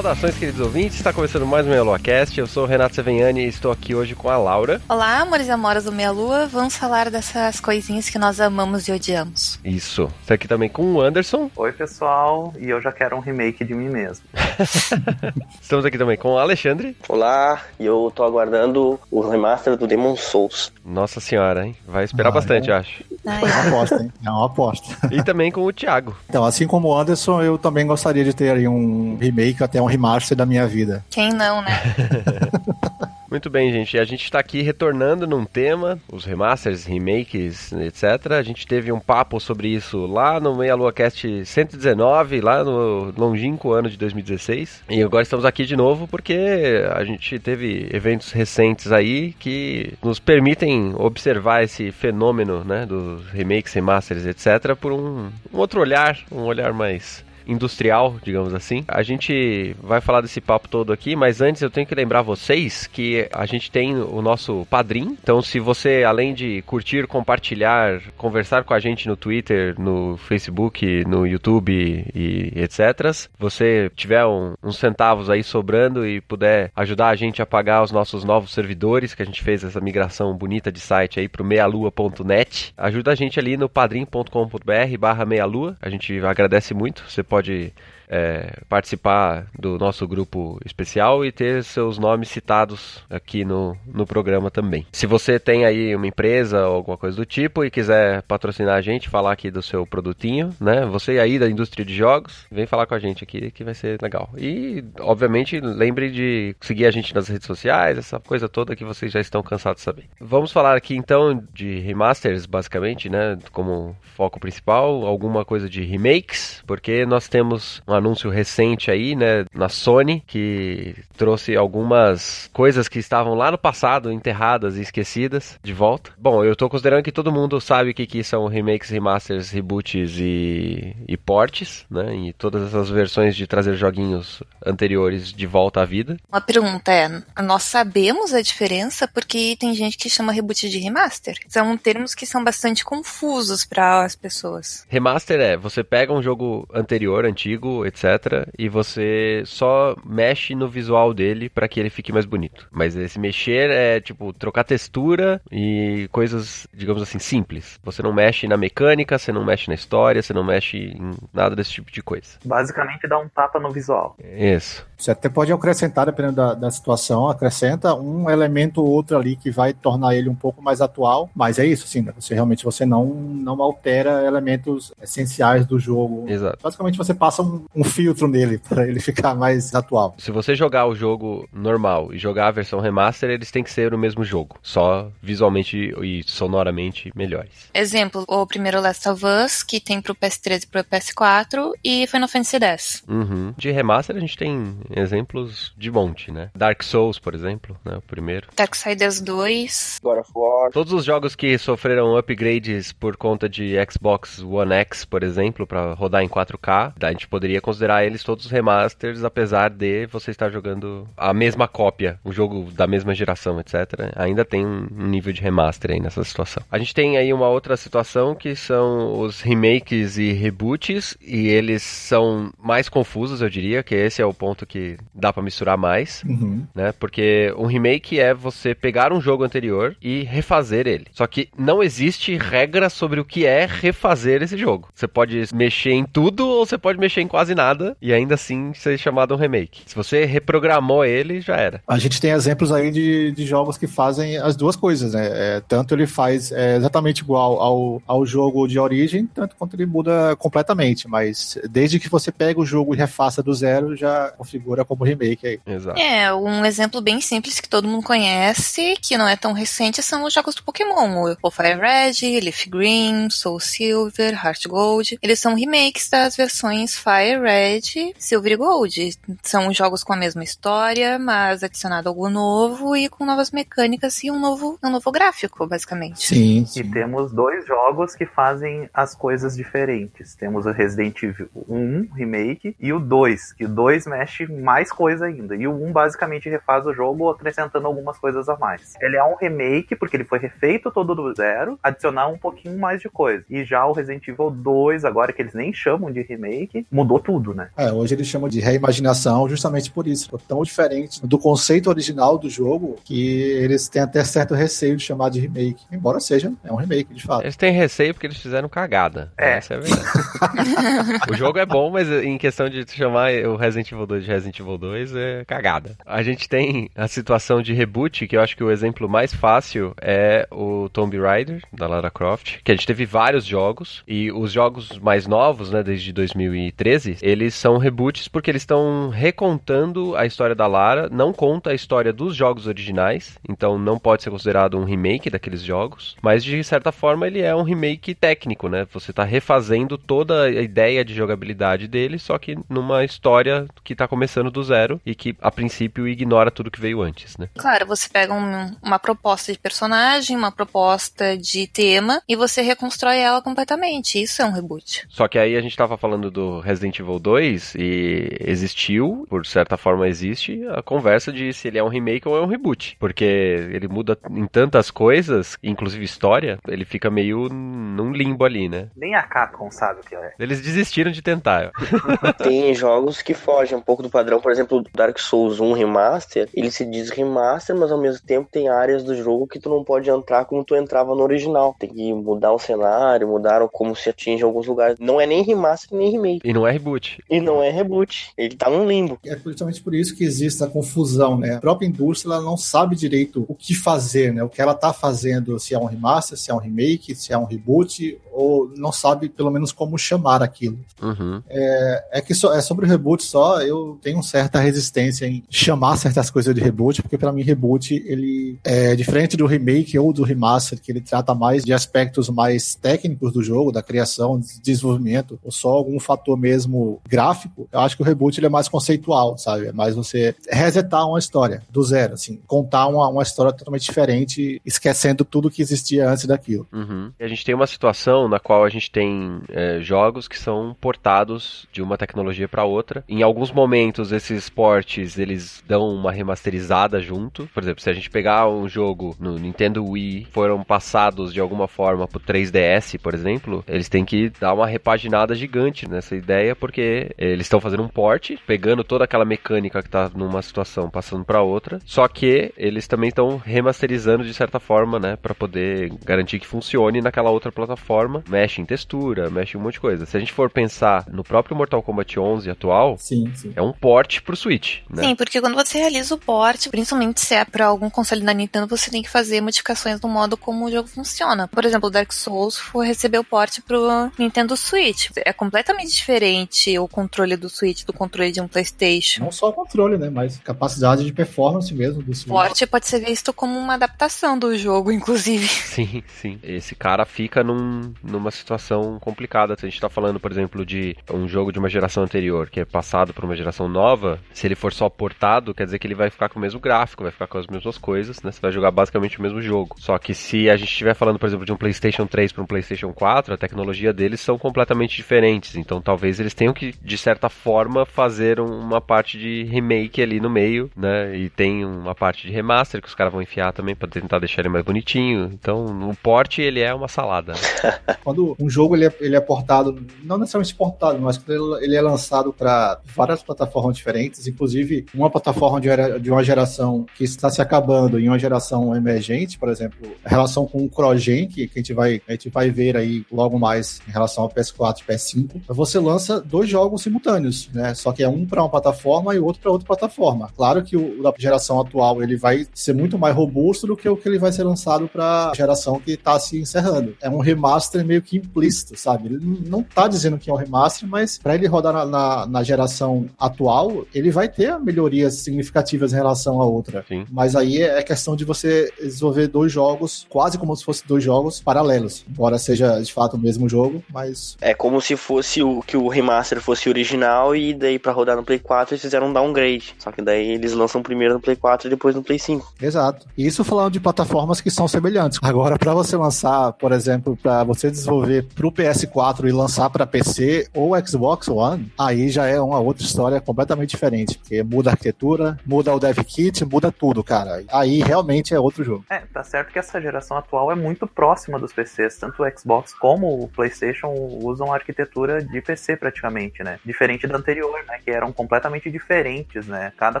Saudações, queridos ouvintes. Está começando mais um Meia Cast. Eu sou o Renato Seveniani e estou aqui hoje com a Laura. Olá, amores e amoras do Meia Lua. Vamos falar dessas coisinhas que nós amamos e odiamos. Isso. Estou aqui também com o Anderson. Oi, pessoal. E eu já quero um remake de mim mesmo. Estamos aqui também com o Alexandre. Olá, e eu tô aguardando o remaster do Demon Souls. Nossa senhora, hein? Vai esperar ah, bastante, é... acho. é uma aposta, hein? É uma aposta. E também com o Thiago. Então, assim como o Anderson, eu também gostaria de ter aí um remake, até um remaster da minha vida. Quem não, né? Muito bem, gente. A gente está aqui retornando num tema, os remasters, remakes, etc. A gente teve um papo sobre isso lá no Meia Lua Cast 119, lá no longínquo ano de 2016. E agora estamos aqui de novo porque a gente teve eventos recentes aí que nos permitem observar esse fenômeno, né, dos remakes, remasters, etc. por um, um outro olhar, um olhar mais industrial, digamos assim. A gente vai falar desse papo todo aqui, mas antes eu tenho que lembrar vocês que a gente tem o nosso padrim. Então, se você, além de curtir, compartilhar, conversar com a gente no Twitter, no Facebook, no YouTube e etc., você tiver um, uns centavos aí sobrando e puder ajudar a gente a pagar os nossos novos servidores, que a gente fez essa migração bonita de site aí pro meialua.net, ajuda a gente ali no padrim.com.br barra meialua. A gente agradece muito. Você pode pode é, participar do nosso grupo especial e ter seus nomes citados aqui no, no programa também. Se você tem aí uma empresa ou alguma coisa do tipo e quiser patrocinar a gente, falar aqui do seu produtinho, né? Você aí da indústria de jogos, vem falar com a gente aqui que vai ser legal. E, obviamente, lembre de seguir a gente nas redes sociais, essa coisa toda que vocês já estão cansados de saber. Vamos falar aqui então de remasters, basicamente, né? Como foco principal, alguma coisa de remakes, porque nós temos uma anúncio recente aí, né, na Sony, que trouxe algumas coisas que estavam lá no passado, enterradas e esquecidas, de volta. Bom, eu tô considerando que todo mundo sabe o que, que são remakes, remasters, reboots e, e ports, né, e todas essas versões de trazer joguinhos anteriores de volta à vida. Uma pergunta é, nós sabemos a diferença porque tem gente que chama reboot de remaster. São termos que são bastante confusos para as pessoas. Remaster é, você pega um jogo anterior, antigo, etc. E você só mexe no visual dele para que ele fique mais bonito. Mas esse mexer é tipo trocar textura e coisas, digamos assim, simples. Você não mexe na mecânica, você não mexe na história, você não mexe em nada desse tipo de coisa. Basicamente dá um tapa no visual. Isso. Você até pode acrescentar, dependendo da, da situação, acrescenta um elemento ou outro ali que vai tornar ele um pouco mais atual. Mas é isso, sim. Né? Você realmente você não, não altera elementos essenciais do jogo. Exato. Basicamente você passa um, um filtro nele para ele ficar mais atual. Se você jogar o jogo normal e jogar a versão remaster, eles têm que ser o mesmo jogo, só visualmente e sonoramente melhores. Exemplo, o primeiro Last of Us, que tem pro PS3 e pro PS4, e Final Fantasy X. Uhum. De remaster a gente tem exemplos de monte, né? Dark Souls, por exemplo, né? O primeiro. Darksiders 2. God of War. Todos os jogos que sofreram upgrades por conta de Xbox One X, por exemplo, para rodar em 4K, a gente poderia considerar eles todos remasters, apesar de você estar jogando a mesma cópia, o jogo da mesma geração, etc. Ainda tem um nível de remaster aí nessa situação. A gente tem aí uma outra situação que são os remakes e reboots, e eles são mais confusos, eu diria, que esse é o ponto que dá para misturar mais, uhum. né? Porque um remake é você pegar um jogo anterior e refazer ele. Só que não existe regra sobre o que é refazer esse jogo. Você pode mexer em tudo ou você pode mexer em quase quase nada e ainda assim ser chamado um remake. Se você reprogramou ele, já era. A gente tem exemplos aí de, de jogos que fazem as duas coisas, né? É, tanto ele faz é, exatamente igual ao, ao jogo de origem, tanto quanto ele muda completamente. Mas desde que você pega o jogo e refaça do zero, já configura como remake aí. Exato. É, um exemplo bem simples que todo mundo conhece, que não é tão recente, são os jogos do Pokémon. O Fire Red, Leaf Green, Soul Silver, Heart Gold. Eles são remakes das versões Fire Red, Silver e Gold. São jogos com a mesma história, mas adicionado algo novo e com novas mecânicas e um novo, um novo gráfico, basicamente. Sim. E temos dois jogos que fazem as coisas diferentes. Temos o Resident Evil 1 Remake e o 2, que o 2 mexe mais coisa ainda. E o 1 basicamente refaz o jogo acrescentando algumas coisas a mais. Ele é um remake porque ele foi refeito todo do zero, adicionar um pouquinho mais de coisa. E já o Resident Evil 2, agora que eles nem chamam de remake, mudou tudo, né? É, hoje eles chamam de reimaginação justamente por isso. Ficou tão diferente do conceito original do jogo que eles têm até certo receio de chamar de remake. Embora seja, é um remake, de fato. Eles têm receio porque eles fizeram cagada. É. Essa é a verdade. o jogo é bom, mas em questão de chamar o Resident Evil 2 de Resident Evil 2 é cagada. A gente tem a situação de reboot, que eu acho que o exemplo mais fácil é o Tomb Raider, da Lara Croft, que a gente teve vários jogos, e os jogos mais novos, né, desde 2013, eles são reboots porque eles estão recontando a história da Lara, não conta a história dos jogos originais, então não pode ser considerado um remake daqueles jogos, mas de certa forma ele é um remake técnico, né? Você tá refazendo toda a ideia de jogabilidade dele, só que numa história que tá começando do zero e que a princípio ignora tudo que veio antes, né? Claro, você pega um- uma proposta de personagem, uma proposta de tema e você reconstrói ela completamente. Isso é um reboot. Só que aí a gente tava falando do Resident Evil 2 e existiu, por certa forma existe, a conversa de se ele é um remake ou é um reboot. Porque ele muda em tantas coisas, inclusive história, ele fica meio num limbo ali, né? Nem a Capcom sabe o que é. Eles desistiram de tentar. Tem jogos que fogem um pouco do padrão, por exemplo, Dark Souls 1 Remaster, ele se diz remaster, mas ao mesmo tempo tem áreas do jogo que tu não pode entrar como tu entrava no original. Tem que mudar o cenário, mudar como se atinge alguns lugares. Não é nem remaster nem remake. E não é reboot. E não é reboot. Ele tá num limbo. É justamente por isso que existe a confusão, né? A própria indústria ela não sabe direito o que fazer, né? O que ela tá fazendo, se é um remaster, se é um remake, se é um reboot, ou não sabe pelo menos como chamar aquilo. Uhum. É que só, é sobre o reboot só, eu tenho certa resistência em chamar certas coisas de reboot, porque pra mim reboot ele é diferente do remake ou do remaster, que ele trata mais de aspectos mais técnicos do jogo, da criação, de desenvolvimento, ou só algum fator mesmo gráfico. Eu acho que o reboot ele é mais conceitual, sabe? É mais você resetar uma história do zero, assim, contar uma, uma história totalmente diferente, esquecendo tudo que existia antes daquilo. Uhum. A gente tem uma situação na qual a gente tem é, jogos que são portados de uma tecnologia para outra. Em alguns momentos, esses portes eles dão uma remasterizada junto. Por exemplo, se a gente pegar um jogo no Nintendo Wii, foram passados de alguma forma pro 3DS, por exemplo, eles têm que dar uma repaginada gigante nessa ideia, porque eles estão fazendo um port, pegando toda aquela mecânica que tá numa situação, passando para outra. Só que eles também estão remasterizando de certa forma, né, para poder garantir que funcione naquela outra plataforma. Mexe em textura, mexe em um monte de coisa. Se a gente for pensar no próprio Mortal Kombat 11 atual, Sim, sim. é um port pro Switch, né? Sim, porque quando você realiza o port, principalmente se é para algum console da Nintendo, você tem que fazer modificações no modo como o jogo funciona. Por exemplo, o Dark Souls foi receber o port pro Nintendo Switch. É completamente diferente o controle do Switch do controle de um PlayStation. Não só o controle, né? Mas capacidade de performance mesmo do O Switch. port pode ser visto como uma adaptação do jogo, inclusive. Sim, sim. Esse cara fica num, numa situação complicada. Se a gente tá falando, por exemplo, de um jogo de uma geração anterior que é passado por uma geração nova, se ele for só portado, quer dizer que ele vai ficar com o mesmo gráfico, vai ficar com as mesmas coisas, né? Você vai jogar basicamente o mesmo jogo. Só que se a gente estiver falando, por exemplo, de um PlayStation 3 para um PlayStation 4, a tecnologia deles são completamente diferentes. Então talvez eles tenham que, de certa forma, fazer um- uma parte de remake ali no meio, né? E tem uma parte de remaster que os caras vão enfiar também para tentar deixar ele mais bonitinho. Então, o port ele é uma salada. né? Quando um jogo ele é, ele é portado, não necessariamente portado, mas quando ele, é lançado para várias plataformas diferentes, inclusive uma plataforma de, de uma geração que está se acabando em uma geração emergente, por exemplo, a relação com o CrossGen, que, que a, gente vai, a gente vai ver aí logo mais em relação ao PS4 e PS5, você lança dois dois jogos simultâneos, né? Só que é um para uma plataforma e outro para outra plataforma. Claro que o da geração atual ele vai ser muito mais robusto do que o que ele vai ser lançado para a geração que está se encerrando. É um remaster meio que implícito, sabe? Ele não está dizendo que é um remaster, mas para ele rodar na, na, na, geração atual, ele vai ter melhorias significativas em relação à outra. Sim. Mas aí é questão de você desenvolver dois jogos, quase como se fossem dois jogos paralelos. Embora seja de fato o mesmo jogo, mas. É como se fosse o que o remaster fosse original e daí para rodar no Play 4 eles fizeram um downgrade. Só que daí eles lançam primeiro no Play 4 e depois no Play 5. Exato. Isso falando de plataformas que são semelhantes. Agora, para você lançar, por exemplo, para você desenvolver pro PS4 e lançar para PC ou Xbox One, aí já é uma outra história completamente diferente. Porque muda a arquitetura, muda o dev kit, muda tudo, cara. Aí realmente é outro jogo. É, tá certo que essa geração atual é muito próxima dos PCs. Tanto o Xbox como o PlayStation usam a arquitetura de PC praticamente, né? Diferente da anterior, né? Que eram completamente diferentes, né? Cada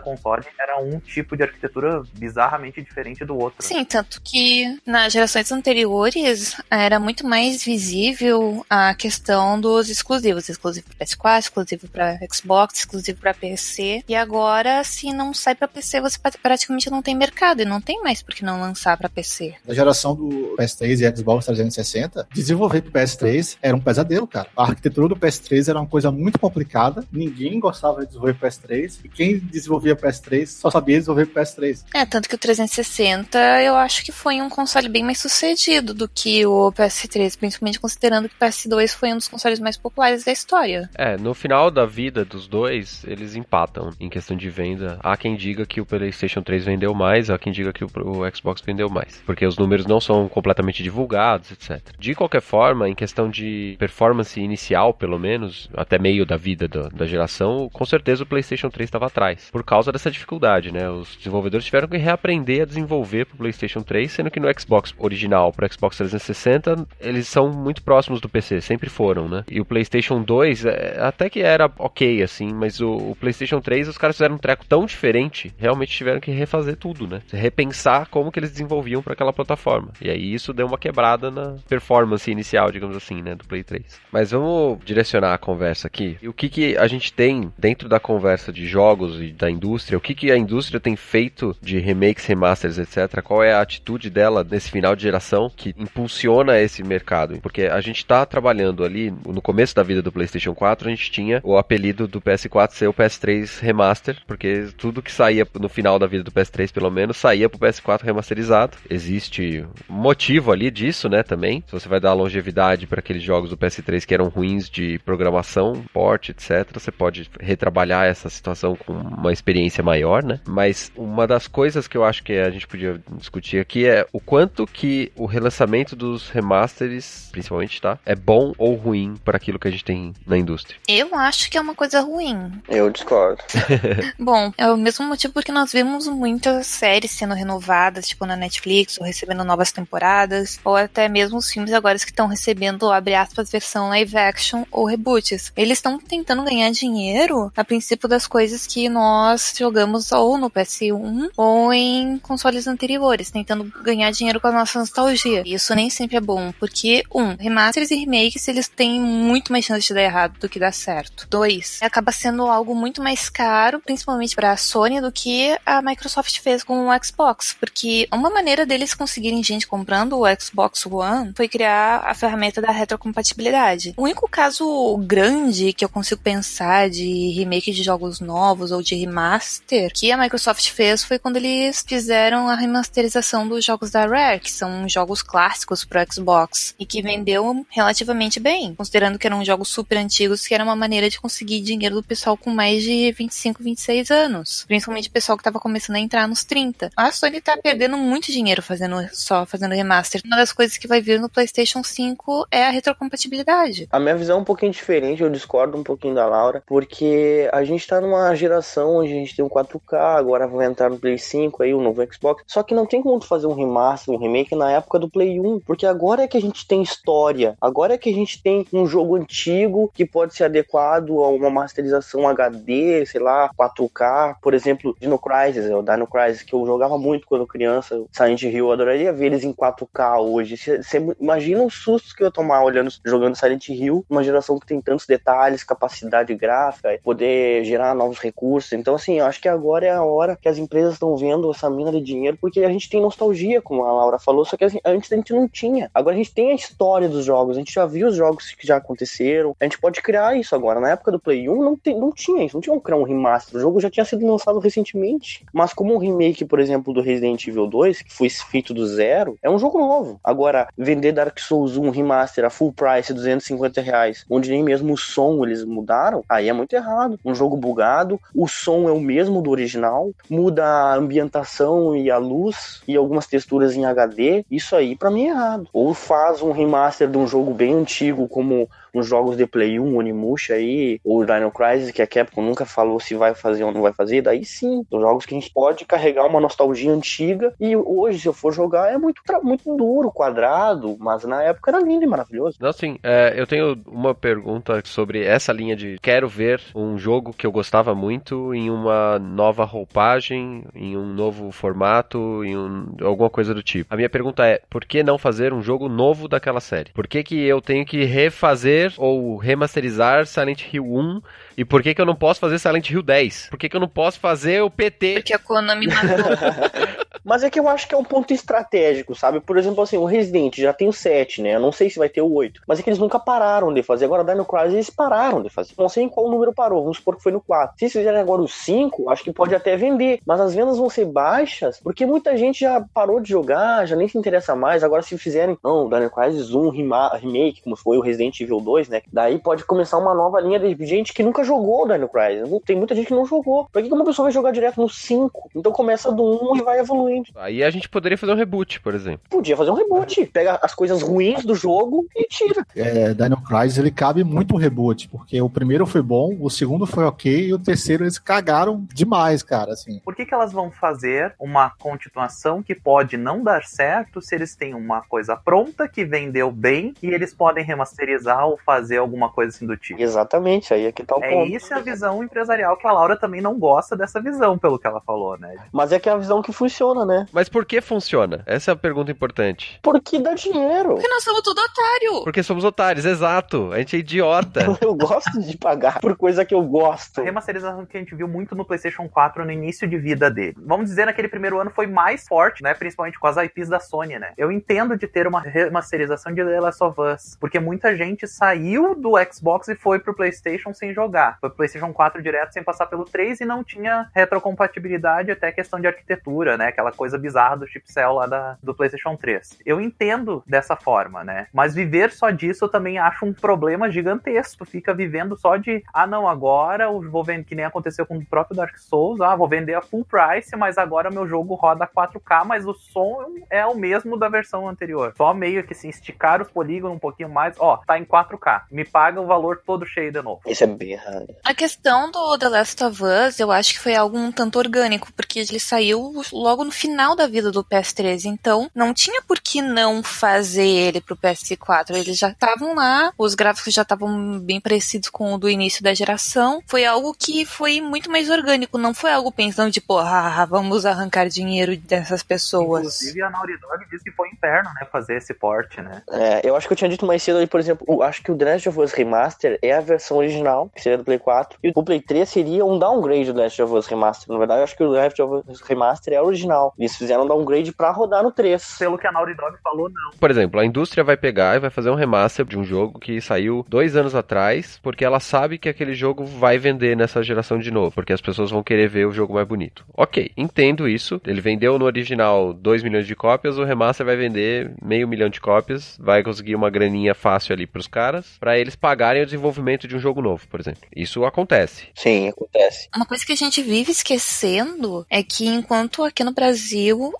console era um tipo de arquitetura bizarramente diferente do outro. Sim, tanto que nas gerações anteriores era muito mais visível a questão dos exclusivos, exclusivo para PS4, exclusivo para Xbox, exclusivo para PC. E agora, se não sai para PC, você praticamente não tem mercado e não tem mais por que não lançar para PC. Na geração do PS3 e Xbox 360, desenvolver pro PS3 era um pesadelo, cara. A arquitetura do PS3 era uma coisa muito complicada, ninguém gostava de desenvolver PS3 e quem desenvolvia PS3 só sabia desenvolver PS3. É, tanto que o 360 eu acho que foi um console bem mais sucedido do que o PS3, principalmente considerando que o PS2 foi um dos consoles mais populares da história. É, no final da vida dos dois, eles empatam em questão de venda. Há quem diga que o PlayStation 3 vendeu mais, há quem diga que o, o Xbox vendeu mais, porque os números não são completamente divulgados, etc. De qualquer forma, em questão de performance inicial, pelo menos, até meio da vida da, da geração, com certeza o PlayStation 3 estava atrás, por causa dessa dificuldade, né? Os desenvolvedores tiveram que reaprender a desenvolver para o PlayStation 3, sendo que no Xbox original para Xbox 360 eles são muito próximos do PC, sempre foram, né? E o PlayStation 2 é, até que era ok, assim, mas o, o, PlayStation 3 os caras fizeram um treco tão diferente, realmente tiveram que refazer tudo, né? Repensar como que eles desenvolviam para aquela plataforma. E aí isso deu uma quebrada na performance inicial, digamos assim, né, do Play 3. Mas vamos direcionar a conversa aqui. E o que que a gente tem dentro da conversa de jogos e da indústria? O que que a indústria tem feito de remakes, remasters, etc? Qual é a atitude dela nesse final de geração que impulsiona esse mercado? Porque a gente está trabalhando ali no começo da vida do PlayStation 4, a gente tinha o apelido do PS4 ser o PS3 Remaster, porque tudo que saía no final da vida do PS3, pelo menos, saía pro PS4 remasterizado. Existe motivo ali disso, né, também. Se você vai dar longevidade para aqueles jogos do PS3 que eram ruins de programação, port, etc, você pode retrabalhar essa situação com uma experiência maior, né? Mas uma das coisas que eu acho que a gente podia discutir aqui é o quanto que o relançamento dos remasters, principalmente, tá, é bom ou ruim para aquilo que a gente tem na indústria. Eu acho que é uma coisa ruim. Eu discordo. bom, é o mesmo motivo porque nós vemos muitas séries sendo renovadas, tipo na Netflix, ou recebendo novas temporadas, ou até mesmo os filmes agora que estão recebendo, abre aspas, versão live action ou reboots. Eles estão tentando ganhar dinheiro a princípio das coisas que nós jogamos ou no PS1 ou em consoles anteriores, tentando ganhar dinheiro com a nossa nostalgia. Isso nem sempre é bom, porque, um, remasters e remakes eles têm muito mais chance de dar errado do que dar certo. Dois, acaba sendo algo muito mais caro, principalmente para a Sony, do que a Microsoft fez com o Xbox, porque uma maneira deles conseguirem gente comprando o Xbox One foi criar a ferramenta da retrocompatibilidade. O único caso grande que eu consigo pensar de remake de jogos novos ou de remaster que a Microsoft fez foi quando eles fizeram a remasterização dos jogos da Rare, que são jogos clássicos pro Xbox e que vendeu relativamente bem, considerando que eram jogos super antigos, que era uma maneira de conseguir dinheiro do pessoal com mais de 25, 26 anos, principalmente o pessoal que estava começando a entrar nos 30. A Sony tá perdendo muito dinheiro fazendo só fazendo remaster. Uma das coisas que vai vir no PlayStation 5 é a retrocompatibilidade. A minha visão é um pouquinho diferente, eu discordo um pouquinho da Laura, porque a gente tá numa geração onde a gente tem um 4K, agora vai entrar no Play 5 aí, o novo Xbox. Só que não tem como fazer um remaster, um remake na época do Play 1, porque agora é que a gente tem história, agora é que a gente tem um jogo antigo que pode ser adequado a uma masterização HD, sei lá, 4K. Por exemplo, Dino Crisis, o Dino Crisis, que eu jogava muito quando criança, Silent Hill, eu adoraria ver eles em 4K hoje. Você imagina os sustos que eu ia tomar olhando, jogando Silent Hill, uma geração que tem tantos detalhes detalhes, capacidade gráfica, poder gerar novos recursos. Então, assim, eu acho que agora é a hora que as empresas estão vendo essa mina de dinheiro, porque a gente tem nostalgia, como a Laura falou, só que assim, antes a gente não tinha. Agora a gente tem a história dos jogos, a gente já viu os jogos que já aconteceram, a gente pode criar isso agora. Na época do Play 1 não, tem, não tinha isso, não tinha um criar um remaster. O jogo já tinha sido lançado recentemente. Mas como um remake, por exemplo, do Resident Evil 2, que foi feito do zero, é um jogo novo. Agora, vender Dark Souls 1 remaster a full price, 250 reais, onde nem mesmo o eles mudaram, aí é muito errado. Um jogo bugado, o som é o mesmo do original, muda a ambientação e a luz e algumas texturas em HD, isso aí para mim é errado. Ou faz um remaster de um jogo bem antigo, como uns jogos de Play 1, Onimusha aí, ou Dino Crisis, que a Capcom nunca falou se vai fazer ou não vai fazer, daí sim, são jogos que a gente pode carregar uma nostalgia antiga, e hoje, se eu for jogar, é muito, muito duro, quadrado, mas na época era lindo e maravilhoso. Não, sim, é, eu tenho uma pergunta sobre essa linha de quero ver um jogo que eu gostava muito em uma nova roupagem, em um novo formato, em um, alguma coisa do tipo. A minha pergunta é, por que não fazer um jogo novo daquela série? Por que, que eu tenho que refazer ou remasterizar Silent Hill 1 e por que, que eu não posso fazer Silent Hill 10? Por que, que eu não posso fazer o PT? Porque a Konami matou. Mas é que eu acho que é um ponto estratégico, sabe? Por exemplo, assim, o Resident já tem o 7, né? Eu não sei se vai ter o 8. Mas é que eles nunca pararam de fazer. Agora, Dino Crisis, eles pararam de fazer. Não sei em qual número parou. Vamos supor que foi no 4. Se eles fizerem agora o 5, acho que pode até vender. Mas as vendas vão ser baixas, porque muita gente já parou de jogar, já nem se interessa mais. Agora, se fizerem, não, Dino Crisis 1 remake, como foi o Resident Evil 2, né? Daí pode começar uma nova linha de gente que nunca jogou Dino Crisis. Tem muita gente que não jogou. Por que uma pessoa vai jogar direto no 5? Então começa do 1 e vai evoluindo. Aí a gente poderia fazer um reboot, por exemplo. Podia fazer um reboot. Pega as coisas ruins do jogo e tira. É, Dino Crisis, ele cabe muito um reboot, porque o primeiro foi bom, o segundo foi ok e o terceiro eles cagaram demais, cara, assim. Por que que elas vão fazer uma continuação que pode não dar certo se eles têm uma coisa pronta que vendeu bem e eles podem remasterizar ou fazer alguma coisa assim do tipo? Exatamente, aí é que tá o É ponto. isso a visão empresarial que a Laura também não gosta dessa visão, pelo que ela falou, né? Mas é que é a visão que funciona, né? Mas por que funciona? Essa é a pergunta importante. Porque dá dinheiro. Porque nós somos tudo otário. Porque somos otários, exato. A gente é idiota. Eu gosto de pagar por coisa que eu gosto. A remasterização que a gente viu muito no PlayStation 4 no início de vida dele. Vamos dizer, naquele primeiro ano foi mais forte, né? Principalmente com as IPs da Sony, né? Eu entendo de ter uma remasterização de The Last of Us, porque muita gente saiu do Xbox e foi pro PlayStation sem jogar. Foi pro PlayStation 4 direto sem passar pelo 3 e não tinha retrocompatibilidade até questão de arquitetura, né? Aquela coisa bizarra do chipcell lá da, do PlayStation 3. Eu entendo dessa forma, né? Mas viver só disso eu também acho um problema gigantesco. Fica vivendo só de, ah, não, agora eu vou vender, que nem aconteceu com o próprio Dark Souls, ah, vou vender a full price, mas agora meu jogo roda 4K, mas o som é o mesmo da versão anterior. Só meio que se esticar os polígonos um pouquinho mais, ó, tá em 4K. Me paga o valor todo cheio de novo. Isso é bem errado. A questão do The Last of Us, eu acho que foi algo um tanto orgânico, porque ele saiu logo no final da vida do PS3, então não tinha por que não fazer ele pro PS4. Eles já estavam lá, os gráficos já estavam bem parecidos com o do início da geração. Foi algo que foi muito mais orgânico, não foi algo pensando de, porra, vamos arrancar dinheiro dessas pessoas. Inclusive a Naughty Dog disse que foi inferno, né, fazer esse porte, né? É, eu acho que eu tinha dito mais cedo ali, por exemplo, eu acho que o The Last of Us Remaster é a versão original, que seria do Play 4, e o Play 3 seria um downgrade do Last of Us Remaster. Na verdade, eu acho que o Last of Us Remaster é original. Eles fizeram um downgrade pra rodar no 3. Pelo que a Naughty Dog falou, não. Por exemplo, a indústria vai pegar e vai fazer um remaster de um jogo que saiu dois anos atrás, porque ela sabe que aquele jogo vai vender nessa geração de novo, porque as pessoas vão querer ver o jogo mais bonito. Ok, entendo isso. Ele vendeu no original 2 milhões de cópias, o remaster vai vender meio milhão de cópias, vai conseguir uma graninha fácil ali pros caras, para eles pagarem o desenvolvimento de um jogo novo, por exemplo. Isso acontece. Sim, acontece. Uma coisa que a gente vive esquecendo é que enquanto aqui no Brasil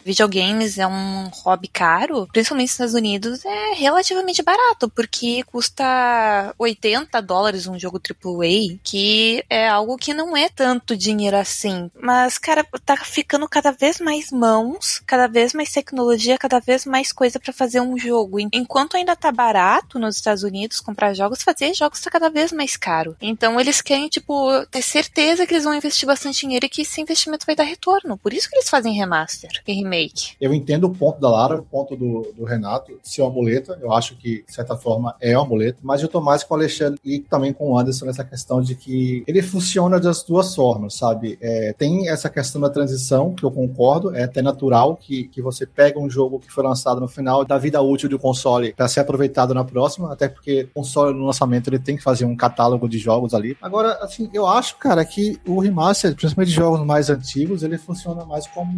videogames é um hobby caro, principalmente nos Estados Unidos é relativamente barato, porque custa 80 dólares um jogo AAA, que é algo que não é tanto dinheiro assim. Mas, cara, tá ficando cada vez mais mãos, cada vez mais tecnologia, cada vez mais coisa para fazer um jogo. Enquanto ainda tá barato nos Estados Unidos comprar jogos, fazer jogos tá cada vez mais caro. Então eles querem, tipo, ter certeza que eles vão investir bastante dinheiro e que esse investimento vai dar retorno. Por isso que eles fazem remaster. Remaster e remake. Eu entendo o ponto da Lara, o ponto do, do Renato, ser uma. Eu acho que, de certa forma, é uma muleta. Mas eu tô mais com o Alexandre e também com o Anderson nessa questão de que ele funciona das duas formas, sabe? É, tem essa questão da transição, que eu concordo, é até natural que, que você pega um jogo que foi lançado no final da vida útil do console para ser aproveitado na próxima, até porque o console no lançamento ele tem que fazer um catálogo de jogos ali. Agora, assim, eu acho, cara, que o remaster, principalmente de jogos mais antigos, ele funciona mais como,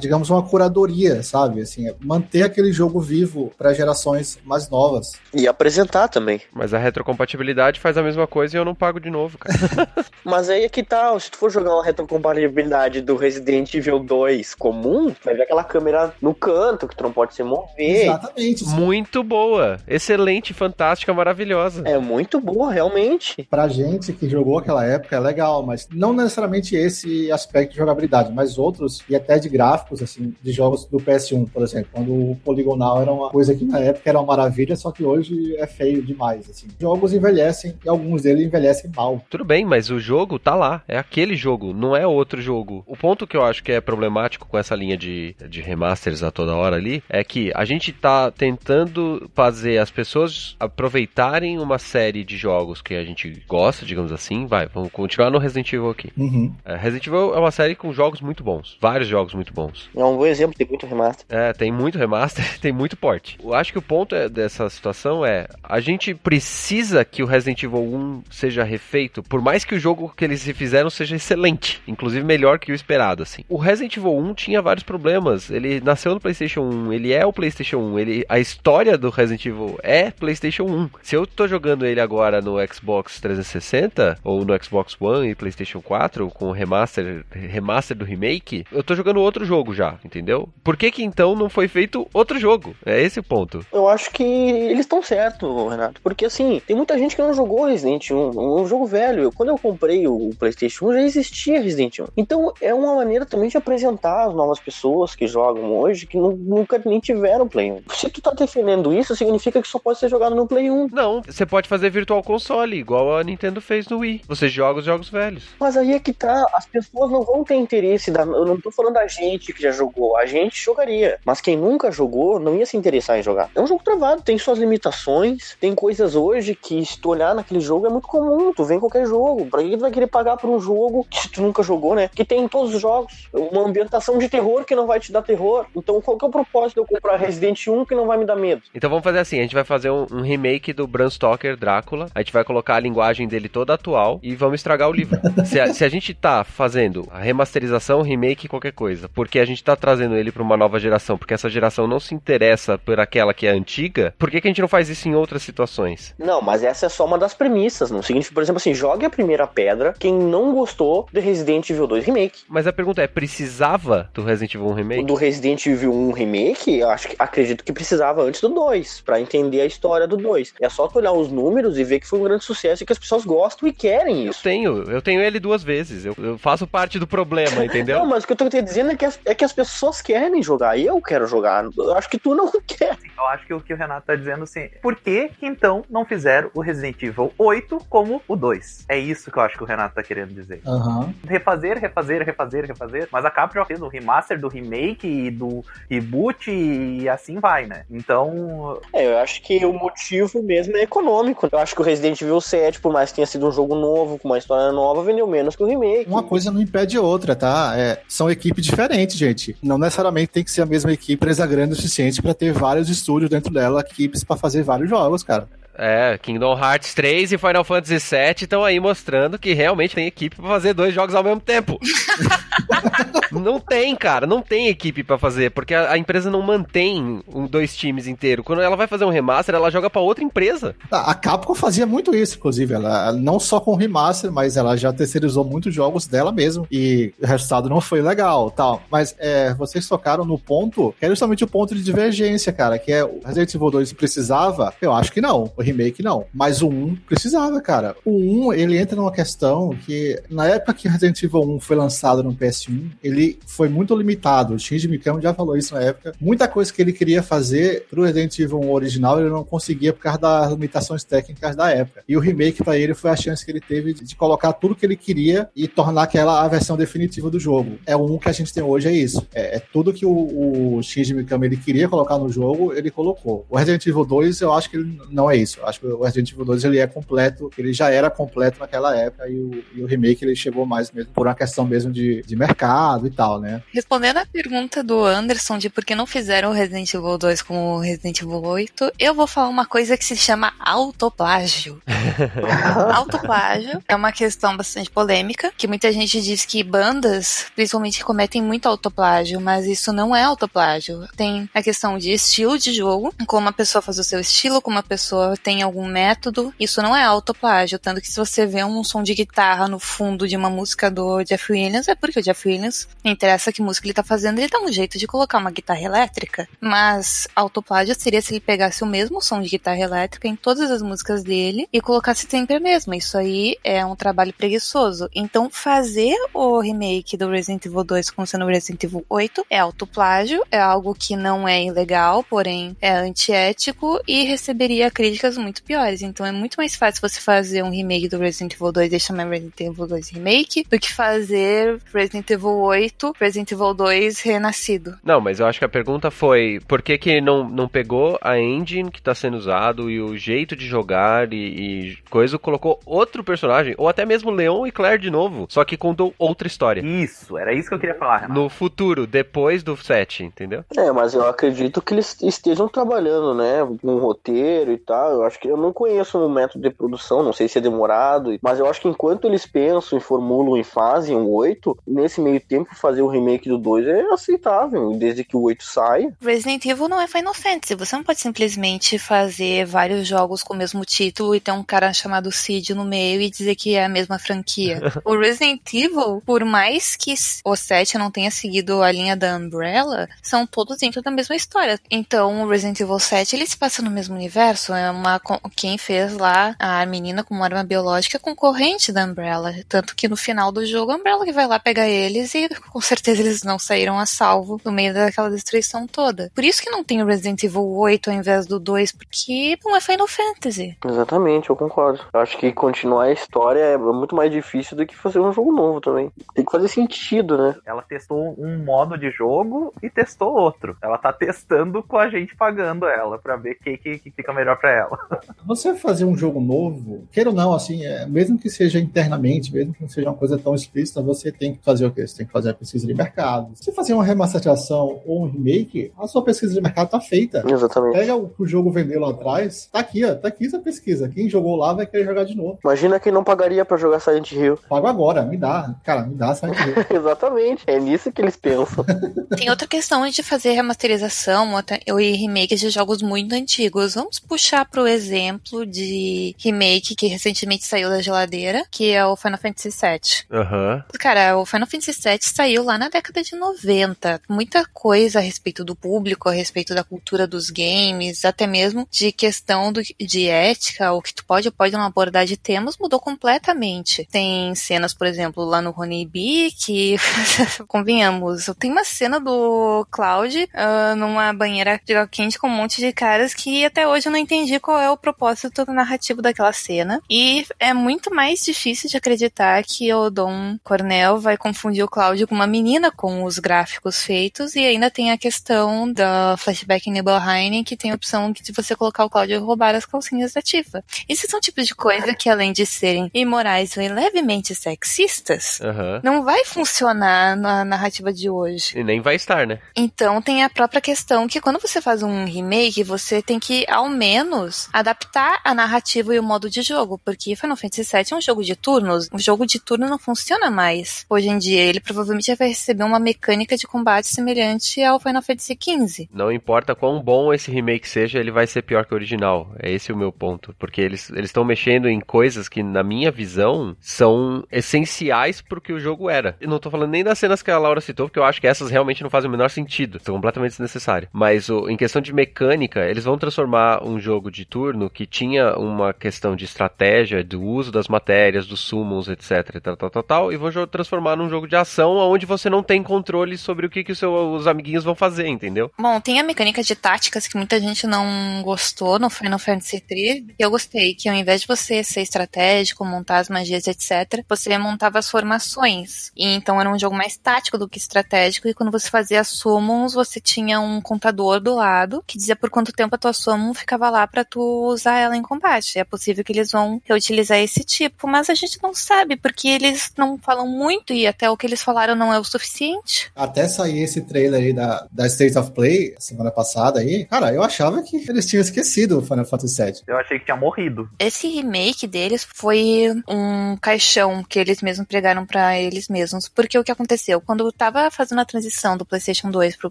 digamos, uma curadoria, sabe? Assim, é manter aquele jogo vivo para gerações mais novas. E apresentar também. Mas a retrocompatibilidade faz a mesma coisa e eu não pago de novo, cara. Mas aí é que tal, se tu for jogar uma retrocompatibilidade do Resident Evil 2 comum, vai ver aquela câmera no canto que tu não pode se mover. Exatamente. Muito boa. Excelente, fantástica, maravilhosa. É muito boa, realmente. Pra gente que jogou aquela época é legal, mas não necessariamente esse aspecto de jogabilidade, mas outros, e até de gráficos, assim, de jogos do PS1, por exemplo, quando o poligonal era uma coisa que na época era uma maravilha, só que hoje é feio demais, assim. Jogos envelhecem e alguns deles envelhecem mal. Tudo bem, mas o jogo tá lá. É aquele jogo, não é outro jogo. O ponto que eu acho que é problemático com essa linha de, de remasters a toda hora ali é que a gente tá tentando fazer as pessoas aproveitarem uma série de jogos que a gente gosta, digamos assim. Vai, vamos continuar no Resident Evil aqui. Uhum. É, Resident Evil é uma série com jogos muito bons. Vários jogos muito bons. É um bom exemplo, tem muito remaster. É, tem muito remaster, tem muito porte. Eu acho que o ponto é- dessa situação é a gente precisa que o Resident Evil 1 seja refeito, por mais que o jogo que eles fizeram seja excelente, inclusive melhor que o esperado, assim. O Resident Evil 1 tinha vários problemas. Ele nasceu no PlayStation 1, ele é o PlayStation 1, ele a história do Resident Evil é PlayStation 1. Se eu tô jogando ele agora no Xbox 360 ou no Xbox One e PlayStation 4 com o remaster, remaster do remake, eu tô jogando outro jogo já, entendeu? Por que que então não foi feito outro jogo? É esse o ponto. Eu acho que eles estão certos, Renato. Porque assim, tem muita gente que não jogou Resident Evil. É um jogo velho. Quando eu comprei o PlayStation 1, já existia Resident Evil. Então é uma maneira também de apresentar as novas pessoas que jogam hoje que nu- nunca nem tiveram Play 1. Se tu tá defendendo isso, significa que só pode ser jogado no Play 1. Não, você pode fazer Virtual Console, igual a Nintendo fez no Wii. Você joga os jogos velhos. Mas aí é que tá, as pessoas não vão ter interesse. Da... Eu não tô falando da gente que já jogou, a gente jogaria. Mas quem nunca jogou não ia se interessar em jogar. É um jogo travado, tem suas limitações, tem coisas hoje que se tu olhar naquele jogo é muito comum. Tu vem em qualquer jogo. Pra que tu vai querer pagar por um jogo que tu nunca jogou, né? Que tem em todos os jogos. Uma ambientação de terror que não vai te dar terror. Então qual que é o propósito de eu comprar Resident 1 que não vai me dar medo? Então vamos fazer assim, a gente vai fazer um, um remake do Bram Stoker Drácula, a gente vai colocar a linguagem dele toda atual e vamos estragar o livro. se, a, se a gente tá fazendo a remasterização, remake, qualquer coisa, porque a gente tá trazendo ele pra uma nova geração, porque essa geração não se interessa por aquela que é antiga, por que, que a gente não faz isso em outras situações? Não, mas essa é só uma das premissas. Não significa, por exemplo, assim, jogue a primeira pedra quem não gostou do Resident Evil 2 Remake. Mas a pergunta é, precisava do Resident Evil 1 O remake? do Resident Evil 1 Remake, eu acho que acredito que precisava antes do 2, pra entender a história do 2. É só tu olhar os números e ver que foi um grande sucesso e que as pessoas gostam e querem Eu isso. tenho, eu tenho ele duas vezes, eu, eu faço parte do problema, entendeu? Não, mas o que eu tô te dizendo é que, as, é que as pessoas querem jogar. Eu quero jogar. Eu acho que tu não quer. Eu acho que o que o Renato tá dizendo assim, por que que então não fizeram o Resident Evil 8 como o 2? É isso que eu acho que o Renato tá querendo dizer. Aham. Refazer, refazer, refazer, refazer. Mas a Capcom já fez o remaster do remake e do reboot e assim vai, né? Então, É, eu acho que o motivo mesmo é econômico. Eu acho que o Resident Evil 7, por mais que tenha sido um jogo novo, com uma história nova, vendeu menos que o remake. Uma coisa não impede outra, tá? É, são equipes diferentes, gente. Não necessariamente tem que ser a mesma equipe, empresa grande o suficiente pra ter vários estúdios dentro dela, equipes pra fazer vários jogos, cara. É, Kingdom Hearts 3 e Final Fantasy VII estão aí mostrando que realmente tem equipe pra fazer dois jogos ao mesmo tempo. não tem, cara, não tem equipe pra fazer, porque a, a empresa não mantém um, dois times inteiros. Quando ela vai fazer um remaster, ela joga pra outra empresa. A a Capcom fazia muito isso, inclusive. Ela não só com remaster, mas ela já terceirizou muitos jogos dela mesmo. E o resultado não foi legal tal. Mas é, vocês tocaram no ponto, que é justamente o ponto de divergência, cara. Que é o Resident Evil 2 precisava? Eu acho que não. O remake não. Mas o 1 precisava, cara. O 1, ele entra numa questão que, na época que Resident Evil 1 foi lançado no PS1, ele foi muito limitado. O Shinji Mikami já falou isso na época. Muita coisa que ele queria fazer pro Resident Evil 1 original, ele não conseguia por causa das limitações técnicas da época. E o remake para ele foi a chance que ele teve de colocar tudo que ele queria e tornar aquela a versão definitiva do jogo. É o 1 que a gente tem hoje, é isso. É, é tudo que o, o Shinji Mikami ele queria colocar no jogo, ele colocou. O Resident Evil 2, eu acho que ele não é isso. Eu acho que o Resident Evil 2 ele é completo, ele já era completo naquela época e o, e o remake ele chegou mais mesmo por uma questão mesmo de, de mercado e tal, né? Respondendo a pergunta do Anderson de por que não fizeram o Resident Evil 2 com o Resident Evil 8, eu vou falar uma coisa que se chama autoplágio. autoplágio é uma questão bastante polêmica, que muita gente diz que bandas, principalmente, cometem muito autoplágio, mas isso não é autoplágio. Tem a questão de estilo de jogo, como a pessoa faz o seu estilo, como a pessoa tem algum método, isso não é autoplágio, tanto que se você vê um som de guitarra no fundo de uma música do Jeff Williams, é porque o Jeff Williams, não interessa que música ele tá fazendo, ele dá um jeito de colocar uma guitarra elétrica, mas autoplágio seria se ele pegasse o mesmo som de guitarra elétrica em todas as músicas dele e colocasse sempre a mesma. Isso aí é um trabalho preguiçoso. Então, fazer o remake do Resident Evil 2 como sendo Resident Evil 8 é autoplágio, é algo que não é ilegal, porém é antiético e receberia críticas muito piores. Então, é muito mais fácil você fazer um remake do Resident Evil 2 e chamar Resident Evil 2 Remake do que fazer Resident Evil 8 Resident Evil 2 renascido. Não, mas eu acho que a pergunta foi por que, que não, não pegou a engine que está sendo usado e o jeito de jogar e, e coisa, colocou outro personagem, ou até mesmo Leon e Claire de novo, só que contou outra história. Isso, era isso que eu queria falar, Renato. No futuro, depois do set, entendeu? É, mas eu acredito que eles estejam trabalhando, né, com um roteiro e tal. Eu acho que eu não conheço o método de produção, não sei se é demorado, mas eu acho que enquanto eles pensam, e formulam e fazem o 8, nesse meio tempo fazer o remake do 2 é aceitável, desde que o 8 saia. Resident Evil não é Final Fantasy, você não pode simplesmente fazer vários jogos com o mesmo título e ter um cara chamado Cid no meio e dizer que é a mesma franquia. o Resident Evil, por mais que o 7 não tenha seguido a linha da Umbrella, são todos dentro da mesma história. Então, o Resident Evil 7, ele se passa no mesmo universo, é uma quem fez lá a menina com uma arma biológica concorrente da Umbrella, tanto que no final do jogo a Umbrella que vai lá pegar eles e com certeza eles não saíram a salvo no meio daquela destruição toda. Por isso que não tem o Resident Evil 8 ao invés do 2, porque não é Final Fantasy. Exatamente, eu concordo. Eu acho que continuar a história é muito mais difícil do que fazer um jogo novo também. Tem que fazer sentido, né? Ela testou um modo de jogo e testou outro. Ela tá testando com a gente pagando ela para ver o que, que, que, fica melhor para ela. Você fazer um jogo novo, queira ou não, assim, é, mesmo que seja internamente, mesmo que não seja uma coisa tão explícita, você tem que fazer o quê? Você tem que fazer a pesquisa de mercado. Se fazer uma remasterização ou um remake, a sua pesquisa de mercado tá feita. Exatamente. Pega o que o jogo vendeu lá atrás, tá aqui, ó, tá aqui essa pesquisa. Quem jogou lá vai querer jogar de novo. Imagina quem não pagaria para jogar Silent Hill. Pago agora, me dá. Cara, me dá Silent Hill. Exatamente, é nisso que eles pensam. Tem outra questão de fazer remasterização ou remakes de jogos muito antigos. Vamos puxar pro exemplo de remake que recentemente saiu da geladeira, que é o Final Fantasy VII. Aham. Cara, o Final Fantasy VII saiu lá na década de 90. Muita coisa a respeito do público, a respeito da cultura dos games, até mesmo de questão do, de ética, o que tu pode ou pode não abordar de temas, mudou completamente. Tem cenas, por exemplo, lá no Honeybee, que, convenhamos, tem uma cena do Cloud uh, numa banheira de água quente com um monte de caras que até hoje eu não entendi qual é o propósito narrativo daquela cena. E é muito mais difícil de acreditar que o Dom Cornell vai confundir o Cloud com uma menina com os gráficos feitos e ainda tem a questão da flashback em Nibelheim que tem a opção de você colocar o Cloud e roubar as calcinhas da Tifa. Esses são tipos de coisa que além de serem imorais e levemente sexistas, Aham. não vai funcionar na narrativa de hoje. E nem vai estar, né? Então tem a própria questão que quando você faz um remake, você tem que ao menos adaptar a narrativa e o modo de jogo, porque Final Fantasy VII é um jogo de turnos. O jogo de turno não funciona mais. Hoje em dia ele provavelmente vai receber uma mecânica de combate semelhante ao Final Fantasy XV. Não importa quão bom esse remake seja, ele vai ser pior que o original. É esse o meu ponto. Porque eles estão mexendo em coisas que, na minha visão, são essenciais pro que o jogo era. Eu não tô falando nem das cenas que a Laura citou, porque eu acho que essas realmente não fazem o menor sentido. São completamente desnecessárias. Mas o, em questão de mecânica, eles vão transformar um jogo de turno que tinha uma questão de estratégia, do uso das matérias, dos summons, etc, tal, tal, tal, tal, e vão transformar num jogo de ação onde você não tem controle sobre o que, que os seus amiguinhos vão fazer, entendeu? Bom, tem a mecânica de táticas que muita gente não gostou no Final Fantasy III, e eu gostei, que ao invés de você ser estratégico, montar as magias, etc., você montava as formações. E então era um jogo mais tático do que estratégico, e quando você fazia summons, você tinha um contador do lado que dizia por quanto tempo a tua summon ficava lá para tu usar ela em combate. É possível que eles vão reutilizar esse tipo, mas a gente não sabe, porque eles não falam muito e até o que eles falaram não é o suficiente. Até sair esse trailer aí da, da State of Play, semana passada aí, cara, eu achava que eles tinham esquecido o Final Fantasy VII. Eu achei que tinha morrido. Esse remake deles foi um caixão que eles mesmos pregaram para eles mesmos, porque o que aconteceu? Quando eu tava fazendo a transição do PlayStation 2 pro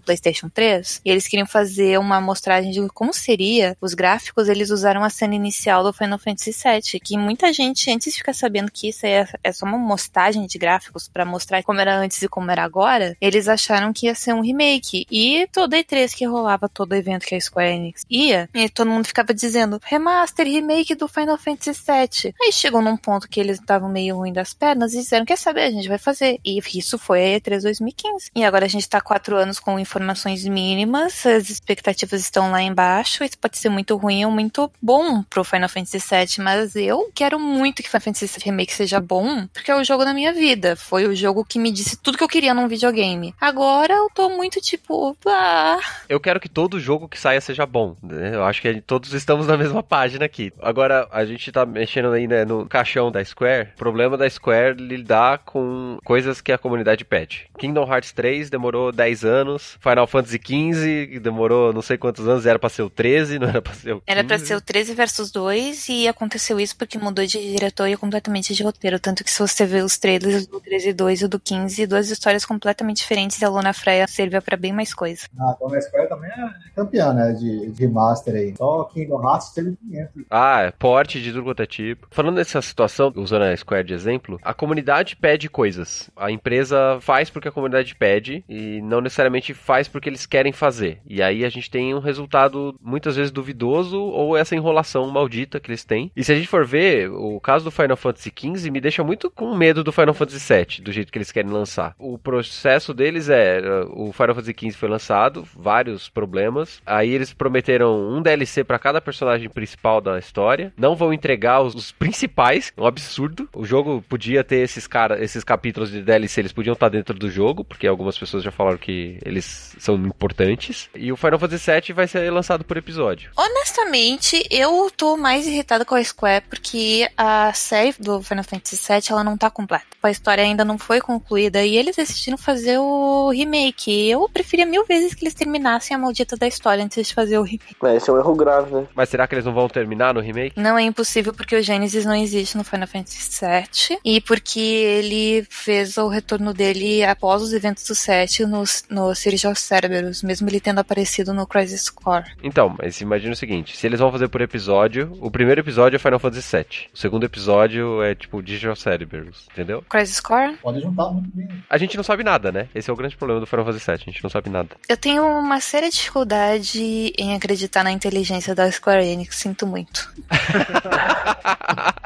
PlayStation 3, e eles queriam fazer uma amostragem de como seria os gráficos, eles usaram a cena inicial do Final Fantasy VII, que muita gente, antes de ficar sabendo que isso é, é só uma mostragem de gráficos para mostrar como era antes e como era agora, eles acharam que ia ser um remake. E toda E3 que rolava, todo evento que a Square Enix ia, e todo mundo ficava dizendo remaster, remake do Final Fantasy VII. Aí chegou num ponto que eles estavam meio ruim das pernas e disseram, quer saber, a gente vai fazer. E isso foi a E3 2015. E agora a gente tá quatro anos com informações mínimas, as expectativas estão lá embaixo, isso pode ser muito ruim ou muito bom pro Final Fantasy VII, mas eu quero muito que Final Fantasy VII Remake seja bom, porque é o jogo da minha vida. Foi o jogo que me disse tudo que eu queria num videogame. Agora eu tô muito tipo, ah. Eu quero que todo jogo que saia seja bom. Né? Eu acho que todos estamos na mesma página aqui. Agora, a gente tá mexendo aí né, no caixão da Square. O problema da Square lidar com coisas que a comunidade pede. Kingdom Hearts 3 demorou 10 anos. Final Fantasy XV demorou não sei quantos anos. Era pra ser o 13, não era pra ser o 15. Era pra o 13 versus 2 e aconteceu isso porque mudou de diretor e completamente de roteiro. Tanto que se você vê os trailers do 13 e 2 e do 15, duas histórias completamente diferentes e a Luna Freya servia pra bem mais coisa. Ah, então a Square também é campeã, né, de, de remaster aí. Só Kingdom Hearts teve 500. Ah, é porte de tudo quanto é tipo. Falando dessa situação, usando a Square de exemplo, a comunidade pede coisas. A empresa faz porque a comunidade pede e não necessariamente faz porque eles querem fazer. E aí a gente tem um resultado muitas vezes duvidoso ou essa enrolação maldita que eles têm. E se a gente for ver, o caso do Final Fantasy XV me deixa muito com medo do Final Fantasy VII, do jeito que eles querem lançar. O processo deles é, o Final Fantasy XV foi lançado, vários problemas. Aí eles prometeram um DLC para cada personagem principal da história. Não vão entregar os, os principais, um absurdo. O jogo podia ter esses cara, esses capítulos de DLC, eles podiam estar dentro do jogo, porque algumas pessoas já falaram que eles são importantes. E o Final Fantasy VII vai ser lançado por episódio. Honestamente, eu tô mais irritada com a Square porque a série do Final Fantasy VII ela não tá completa. A história ainda não foi concluída e eles decidiram fazer o remake. Eu preferia mil vezes que eles terminassem a maldita da história antes de fazer o remake. É, esse é um erro grave, né? Mas será que eles não vão terminar no remake? Não é impossível porque o Genesis não existe no Final Fantasy VII e porque ele fez o retorno dele após os eventos do 7 no, no Series of Cerberus, mesmo ele tendo aparecido no Crisis Core. Então, mas imagina o seguinte, se eles vão fazer por episódio, o primeiro episódio é Final Fantasy VII, o segundo episódio é tipo Digital Cerberus, entendeu? Crisis Core? Pode juntar muito bem. A gente não sabe nada, né? Esse é o grande problema do Final Fantasy VII, a gente não sabe nada. Eu tenho uma séria dificuldade em acreditar na inteligência da Square Enix, sinto muito.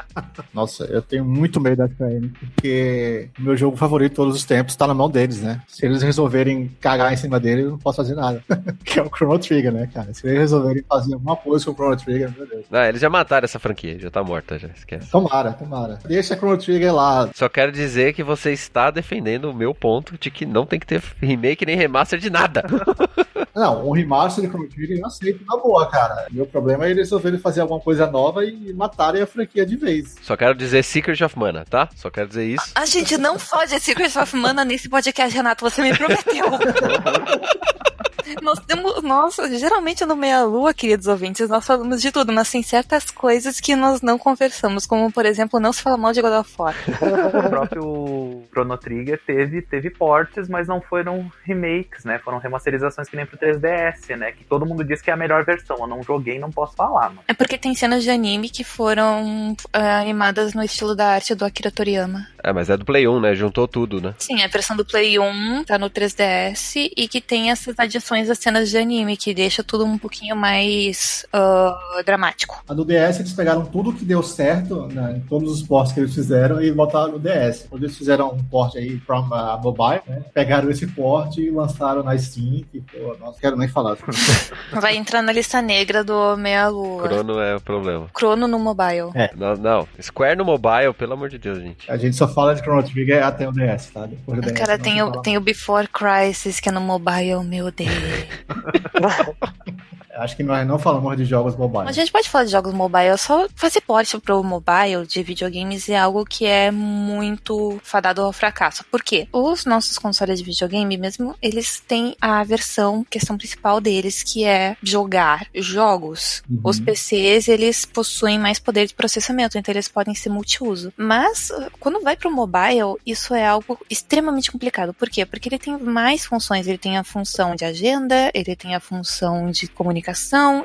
Nossa, eu tenho muito medo da Square Enix, porque o meu jogo favorito de todos os tempos tá na mão deles, né? Se eles resolverem cagar em cima dele, eu não posso fazer nada. que é o Chrono Trigger, né, cara? Se eles resolverem fazer alguma coisa com o Chrono Trigger, meu Deus. Ah, eles já mataram essa franquia, já tá morta, já esquece. Tomara, tomara. Deixa a Chrono Trigger lá. Só quero dizer que você está defendendo o meu ponto de que não tem que ter remake nem remaster de nada. Não, um remaster de Chrono Trigger eu aceito na boa, cara. Meu problema é eles resolverem fazer alguma coisa nova e matarem a franquia de vez. Só quero dizer Secret of Mana, tá? Só quero dizer isso. A gente não fala de Secret of Mana nesse podcast, Renato, você me prometeu. Nós temos. Nossa, geralmente no Meia Lua, queridos ouvintes, nós falamos de tudo, mas tem certas coisas que nós não conversamos, como por exemplo, não se fala mal de God of War. o próprio Chrono Trigger teve, teve portes, mas não foram remakes, né? Foram remasterizações que nem pro 3DS, né? Que todo mundo diz que é a melhor versão. Eu não joguei, não posso falar, mano. É porque tem cenas de anime que foram uh, animadas no estilo da arte do Akira Toriyama. É, mas é do Play 1, né? Juntou tudo, né? Sim, a versão do Play 1 tá no 3DS e que tem essas adições das cenas de anime. anime, que deixa tudo um pouquinho mais uh, dramático. A do DS eles pegaram tudo que deu certo, né, em todos os ports que eles fizeram e botaram no DS. Quando eles fizeram um port aí from uh, mobile, né, pegaram esse port e lançaram na Steam, que, pô, não quero nem falar. Vai entrar na lista negra do Meia Lua. Crono é o problema. Crono no mobile. É. Não, não, Square no mobile, pelo amor de Deus, gente. A gente só fala de Chrono Trigger até o DS, tá? Depois do DS, Cara, não tem o, tem o Before Crisis, que é no mobile, meu Deus. Acho que nós não falamos de jogos mobile. A gente pode falar de jogos mobile, só fazer porte pro mobile de videogames é algo que é muito fadado ao fracasso. Por quê? Os nossos consoles de videogame, mesmo, eles têm a versão, questão principal deles, que é jogar jogos. Uhum. Os PCs, eles possuem mais poder de processamento, então eles podem ser multiuso. Mas, quando vai pro mobile, isso é algo extremamente complicado. Por quê? Porque ele tem mais funções. Ele tem a função de agenda, ele tem a função de comunicação,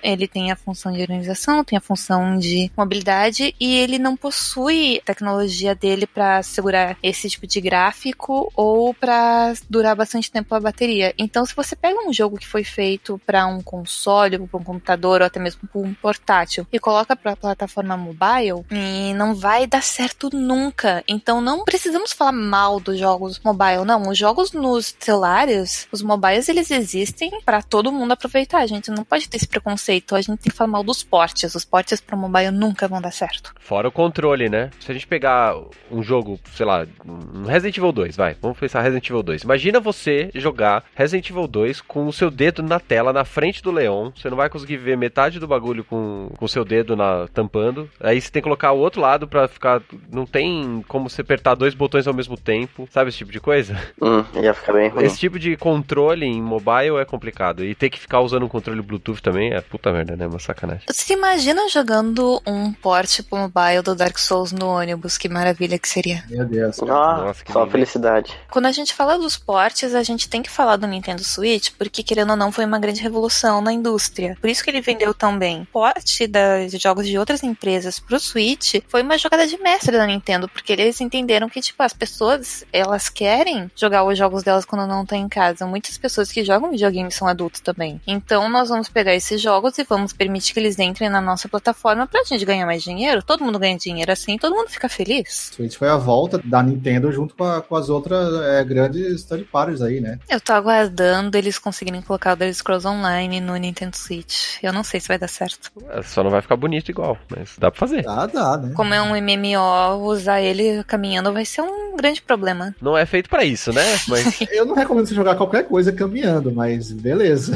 ele tem a função de organização, tem a função de mobilidade e ele não possui tecnologia dele para segurar esse tipo de gráfico ou para durar bastante tempo a bateria. Então, se você pega um jogo que foi feito para um console, para um computador ou até mesmo para um portátil e coloca para a plataforma mobile, e não vai dar certo nunca. Então, não precisamos falar mal dos jogos mobile, não. Os jogos nos celulares, os mobiles, eles existem para todo mundo aproveitar. A gente não pode ter esse preconceito. A gente tem que falar mal dos portes. Os portes para mobile nunca vão dar certo. Fora o controle, né? Se a gente pegar um jogo, sei lá, um Resident Evil 2, vai, vamos pensar Resident Evil 2. Imagina você jogar Resident Evil 2 com o seu dedo na tela, na frente do Leon. Você não vai conseguir ver metade do bagulho com o seu dedo na, tampando. Aí você tem que colocar o outro lado pra ficar. Não tem como você apertar dois botões ao mesmo tempo. Sabe esse tipo de coisa? Hum, ia ficar bem ruim. Esse tipo de controle em mobile é complicado. E ter que ficar usando um controle Bluetooth também é puta merda, né? Uma sacanagem. Você imagina jogando um porte pro mobile do Dark Souls no ônibus? Que maravilha que seria. Meu Deus. Ah, Nossa, que só lindo. felicidade. Quando a gente fala dos portes, a gente tem que falar do Nintendo Switch, porque querendo ou não, foi uma grande revolução na indústria. Por isso que ele vendeu tão bem. Porte da- de jogos de outras empresas pro Switch foi uma jogada de mestre da Nintendo, porque eles entenderam que, tipo, as pessoas, elas querem jogar os jogos delas quando não estão em casa. Muitas pessoas que jogam videogame são adultos também. Então, nós vamos pegar esses jogos e vamos permitir que eles entrem na nossa plataforma pra gente ganhar mais dinheiro. Todo mundo ganha dinheiro assim, todo mundo fica feliz. Switch foi a volta da Nintendo junto com, a- com as outras é, grandes third parties aí, né? Eu tô aguardando eles conseguirem colocar o The Scrolls Online no Nintendo Switch. Eu não sei se vai dar certo. É, Só não vai ficar bonito igual, mas dá pra fazer. Dá, dá, né? Como é um MMO, usar ele caminhando vai ser um grande problema. Não é feito pra isso, né? Mas Eu não recomendo você jogar qualquer coisa caminhando, mas beleza.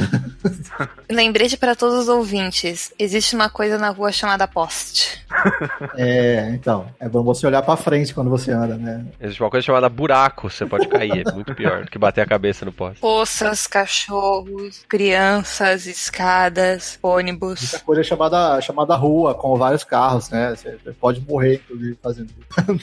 Lembrete para todos os ouvintes: existe uma coisa na rua chamada poste. É, então, é bom você olhar pra frente quando você anda, né? existe uma coisa chamada buraco, você pode cair. É muito pior do que bater a cabeça no poste. Poças, cachorros, crianças, escadas, ônibus. Muita coisa chamada, chamada rua, com vários carros, né? Você pode morrer, inclusive, fazendo.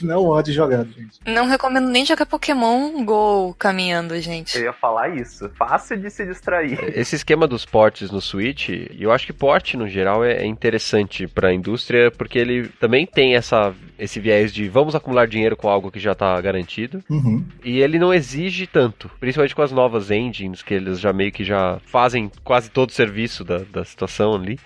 não ande jogando, gente. Não recomendo nem jogar Pokémon Go caminhando, gente. Eu ia falar isso. Fácil de se distrair. Esse esquema dos portes no Switch, e eu acho que porte no geral é, interessante pra indústria, porque ele também tem essa, esse viés de vamos acumular dinheiro com algo que já tá garantido, Uhum. e ele não exige tanto, principalmente com as novas engines, que eles já meio que já fazem quase todo o serviço da, da situação ali.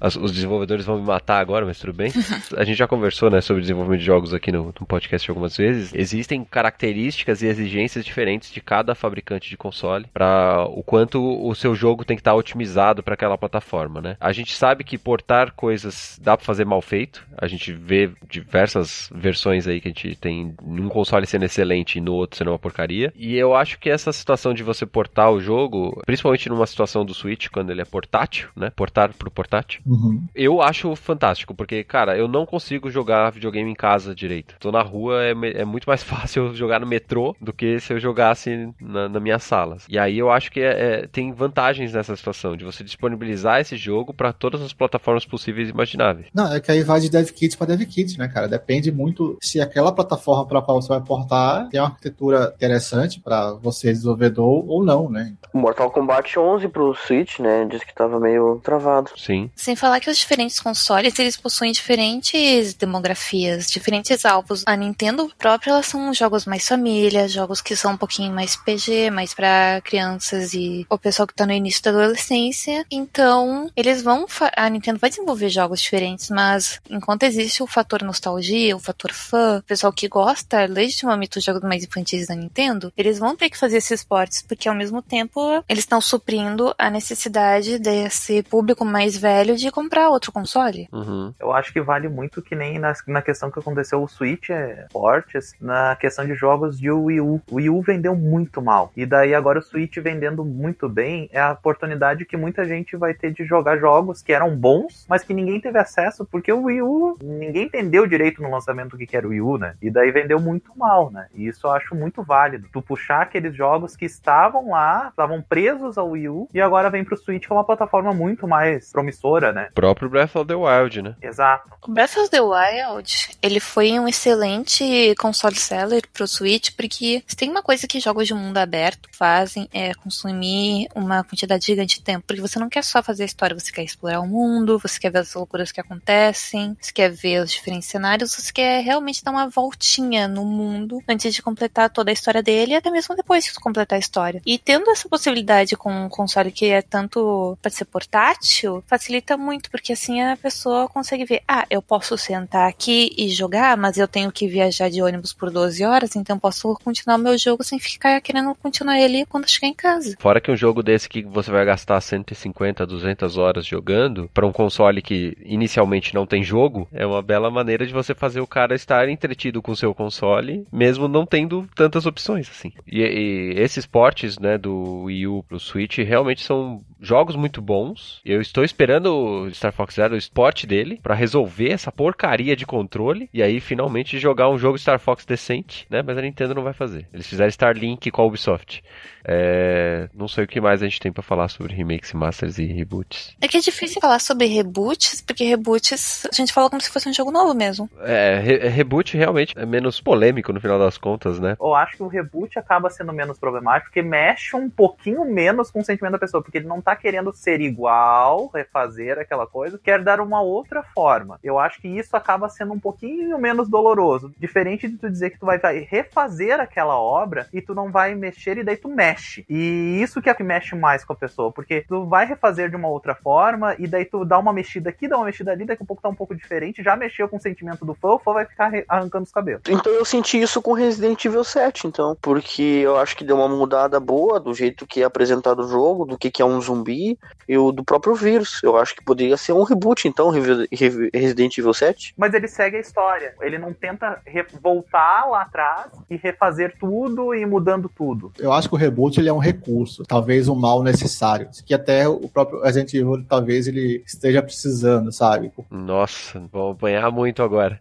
As- os desenvolvedores vão me matar agora, mas tudo bem. A gente já conversou né, sobre desenvolvimento de jogos aqui no, no podcast algumas vezes. Existem características e exigências diferentes de cada fabricante de console para o quanto o seu jogo tem que estar otimizado para aquela plataforma, né? A gente sabe que portar coisas dá para fazer mal feito. A gente vê diversas versões aí que a gente tem num console sendo excelente e no outro sendo uma porcaria. E eu acho que essa situação de você portar o jogo, principalmente numa situação do Switch quando ele é portátil, né? Portar pro portátil. Uhum. Eu acho fantástico, porque, cara, eu não consigo jogar videogame em casa direito. Tô na rua, é, é muito mais fácil eu jogar no metrô do que se eu jogasse na, na minha sala. E aí eu acho que é- é- tem vantagens nessa situação, de você disponibilizar esse jogo para todas as plataformas possíveis e imagináveis. Não, é que aí vai de dev kit pra dev kit, né, cara? Depende muito se aquela plataforma para qual você vai portar tem uma arquitetura interessante para você, desenvolvedor, ou não, né? Mortal Kombat 11 pro Switch, né? Disse que tava meio travado. Sim. Sem falar que os diferentes consoles, eles possuem diferentes demografias, diferentes alvos. A Nintendo própria, elas são jogos mais família, jogos que são um pouquinho mais PG, mais para crianças e o pessoal que tá no início da adolescência. Então, eles vão, a Nintendo vai desenvolver jogos diferentes, mas enquanto existe o fator nostalgia, o fator fã, o pessoal que gosta legitimamente dos jogos mais infantis da Nintendo, eles vão ter que fazer esses portes, porque ao mesmo tempo eles estão suprindo a necessidade desse público mais velho de comprar outro console. Uhum. Eu acho que vale muito que nem na, na questão que aconteceu o Switch é fortes, na questão de jogos de Wii U. O Wii U vendeu muito mal. E daí agora o Switch vendendo muito bem é a oportunidade que muita gente vai ter de jogar jogos que eram bons, mas que ninguém teve acesso, porque o Wii U, ninguém entendeu direito no lançamento o que era o Wii U, né? E daí vendeu muito mal, né? E isso eu acho muito válido. Tu puxar aqueles jogos que estavam lá, estavam presos ao Wii U, e agora vem pro Switch que é uma plataforma muito mais promissora, né? O próprio Breath of the Wild, né? Exato. O Breath of the Wild, ele foi um excelente console seller pro Switch, porque se tem uma coisa que jogos de mundo aberto fazem é consumir uma quantidade gigante de tempo, porque você não quer só fazer a história, você quer explorar o mundo, você quer ver as loucuras que acontecem, você quer ver os diferentes cenários, você quer realmente dar uma voltinha no mundo antes de completar toda a história dele, e até mesmo depois que completar a história. E tendo essa possibilidade com um console que é tanto para ser portátil, facilita muito, porque assim a pessoa consegue ver, ah, eu posso sentar aqui e jogar, mas eu tenho que viajar de ônibus por 12 horas, então posso continuar o meu jogo sem ficar querendo continuar ele quando chegar em casa. Fora que um jogo desse que você vai gastar 150, 200 horas jogando, para um console que inicialmente não tem jogo, é uma bela maneira de você fazer o cara estar entretido com o seu console, mesmo não tendo tantas opções assim. E, e esses portes, né, do Wii U pro Switch realmente são jogos muito bons. Eu estou esperando o Star Fox Zero, o esporte dele, para resolver essa porcaria de controle e aí finalmente jogar um jogo Star Fox decente, né? Mas a Nintendo não vai fazer. Eles fizeram Starlink com a Ubisoft. É... Não sei o que mais a gente tem para falar sobre remakes, masters e reboots. É que é difícil falar sobre reboots, porque reboots a gente fala como se fosse um jogo novo mesmo. É, re reboot realmente é menos polêmico no final das contas, né? Eu acho que o reboot acaba sendo menos problemático, porque mexe um pouquinho menos com o sentimento da pessoa, porque ele não tá querendo ser igual, refazer aquela coisa, quer dar uma outra forma. Eu acho que isso acaba sendo um pouquinho menos doloroso. Diferente de tu dizer que tu vai refazer aquela obra e tu não vai mexer e daí tu mexe. E isso que é que mexe mais com a pessoa, porque tu vai refazer de uma outra forma e daí tu dá uma mexida aqui, dá uma mexida ali, daqui a pouco tá um pouco diferente, já mexeu com o sentimento do fã, o fã vai ficar arrancando os cabelos. Então eu senti isso com Resident Evil 7, então, porque eu acho que deu uma mudada boa do jeito que é apresentado o jogo, do que, que é um zumbi e o do próprio vírus. Eu acho que poderia ser um reboot, então, Resident Evil 7. Mas ele segue a história. Ele não tenta voltar lá atrás e refazer tudo e mudando tudo. Eu acho que o reboot ele é um recurso, talvez um mal necessário, que até o próprio Resident Evil talvez ele esteja precisando, sabe? Nossa, vou apanhar muito agora.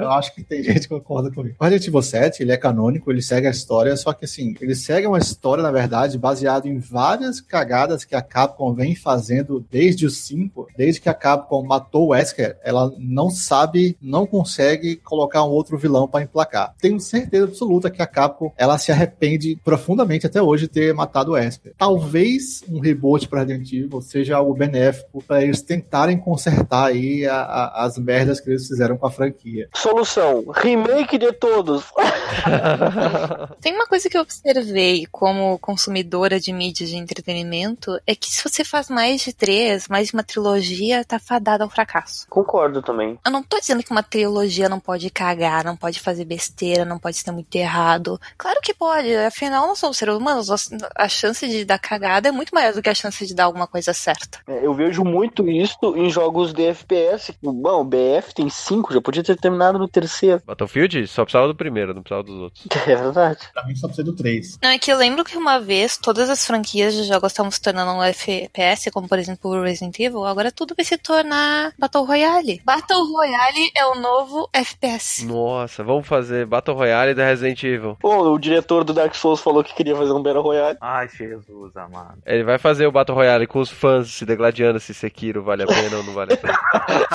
eu acho que tem gente que concorda comigo. O Resident Evil 7, ele é canônico, ele segue a história, só que assim, ele segue uma história, na verdade, baseado em várias cagadas que a Capcom vem fazendo desde os 5, desde que a Capcom matou o Wesker, ela não sabe, não consegue colocar um outro vilão para emplacar. Tenho certeza absoluta que a Capcom, ela se arrepende profundamente até hoje de ter matado o Wesker. Talvez um reboot para Resident Evil seja algo benéfico para eles tentarem consertar aí a, a, as merdas que eles fizeram com a franquia. Solução: remake de todos. Tem uma coisa que eu observei como consumidora de mídia de entretenimento é que se você faz mais de três, mais de uma trilogia, tá fadada ao fracasso. Concordo também. Eu não tô dizendo que uma trilogia não pode cagar, não pode fazer besteira, não pode ser muito errado. Claro que pode, afinal nós somos seres humanos, a chance de dar cagada é muito maior do que a chance de dar alguma coisa certa. É, eu vejo muito isso em jogos de FPS. Bom, o BF tem cinco, já podia ter terminado no terceiro. Battlefield só precisava do primeiro, não precisava dos outros. É verdade. Pra mim só precisa do três. Não, é que eu lembro que uma vez todas as franquias de jogos estavam se tornando um FPS, como por exemplo o Resident Evil, agora tudo vai se tornar Battle Royale. Battle Royale é o novo FPS. Nossa, vamos fazer Battle Royale da Resident Evil. Pô, o diretor do Dark Souls falou que queria fazer um Battle Royale. Ai, Jesus, amado. Ele vai fazer o Battle Royale com os fãs se degladiando se Sekiro vale a pena ou não vale a pena.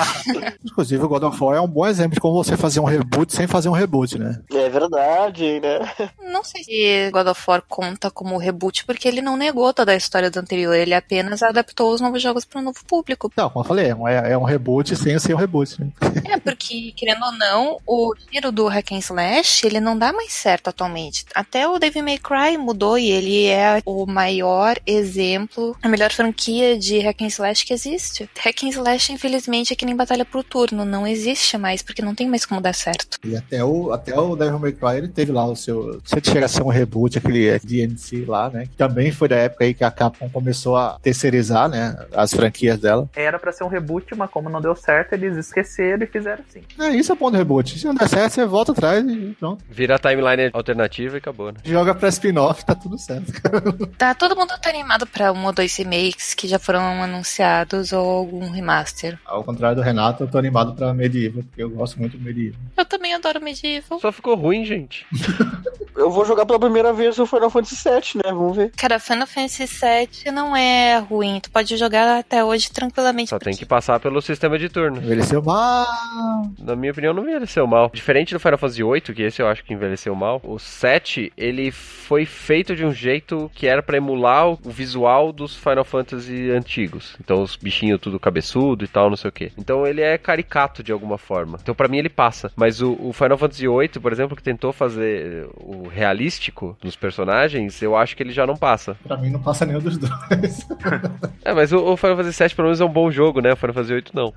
Inclusive, o God of War é um bom exemplo de como você fazer um reboot sem fazer um reboot, né? É verdade, né? Não sei se God of War conta como reboot, porque ele não negou toda da história do anterior, ele apenas adaptou os novos jogos para um novo público. Não, como eu falei, é um, é um reboot sem ser um reboot, né? É, porque, querendo ou não, o gênero do hack and slash, ele não dá mais certo atualmente. Até o Devil May Cry mudou e ele é o maior exemplo, a melhor franquia de hack and slash que existe. Hack and slash, infelizmente, é que nem batalha por turno, não existe mais, porque não tem mais como dar certo. E até o, até o Devil May Cry, ele teve lá o seu... Se chega a ser um reboot, aquele DNC lá, né? Que também foi da época aí que a Capcom começou a terceirizar, né? As franquias dela. Era pra ser um reboot, mas como não deu certo, eles esqueceram e fizeram assim. É, isso é ponto reboot. Se não der certo, você volta atrás e pronto. Vira a timeline alternativa e acabou, né? Joga pra spin-off, tá tudo certo. Tá, todo mundo tá animado pra um ou dois remakes que já foram anunciados ou algum remaster. Ao contrário do Renato, eu tô animado pra Medieval, porque eu gosto muito do Medieval. Eu também adoro Medieval. Só ficou ruim, gente. Eu vou jogar pela primeira vez o Final Fantasy VII, né? Vamos ver. Cara, Final Fantasy VII não é ruim. Tu pode jogar até hoje tranquilamente. Só tem que passar pelo sistema de turno. Envelheceu mal. Na minha opinião, não envelheceu mal. Diferente do Final Fantasy VIII, que esse eu acho que envelheceu mal, o 7, ele foi feito de um jeito que era pra emular o visual dos Final Fantasy antigos. Então os bichinhos tudo cabeçudo e tal, não sei o que. Então ele é caricato de alguma forma. Então pra mim ele passa. Mas o, o Final Fantasy VIII, por exemplo, que tentou fazer o realístico dos personagens, eu acho que ele já não passa. Pra mim não passa nenhum dos dois. É, mas o, o Final Fantasy VII pelo menos é um bom jogo, né? O Final Fantasy VIII não.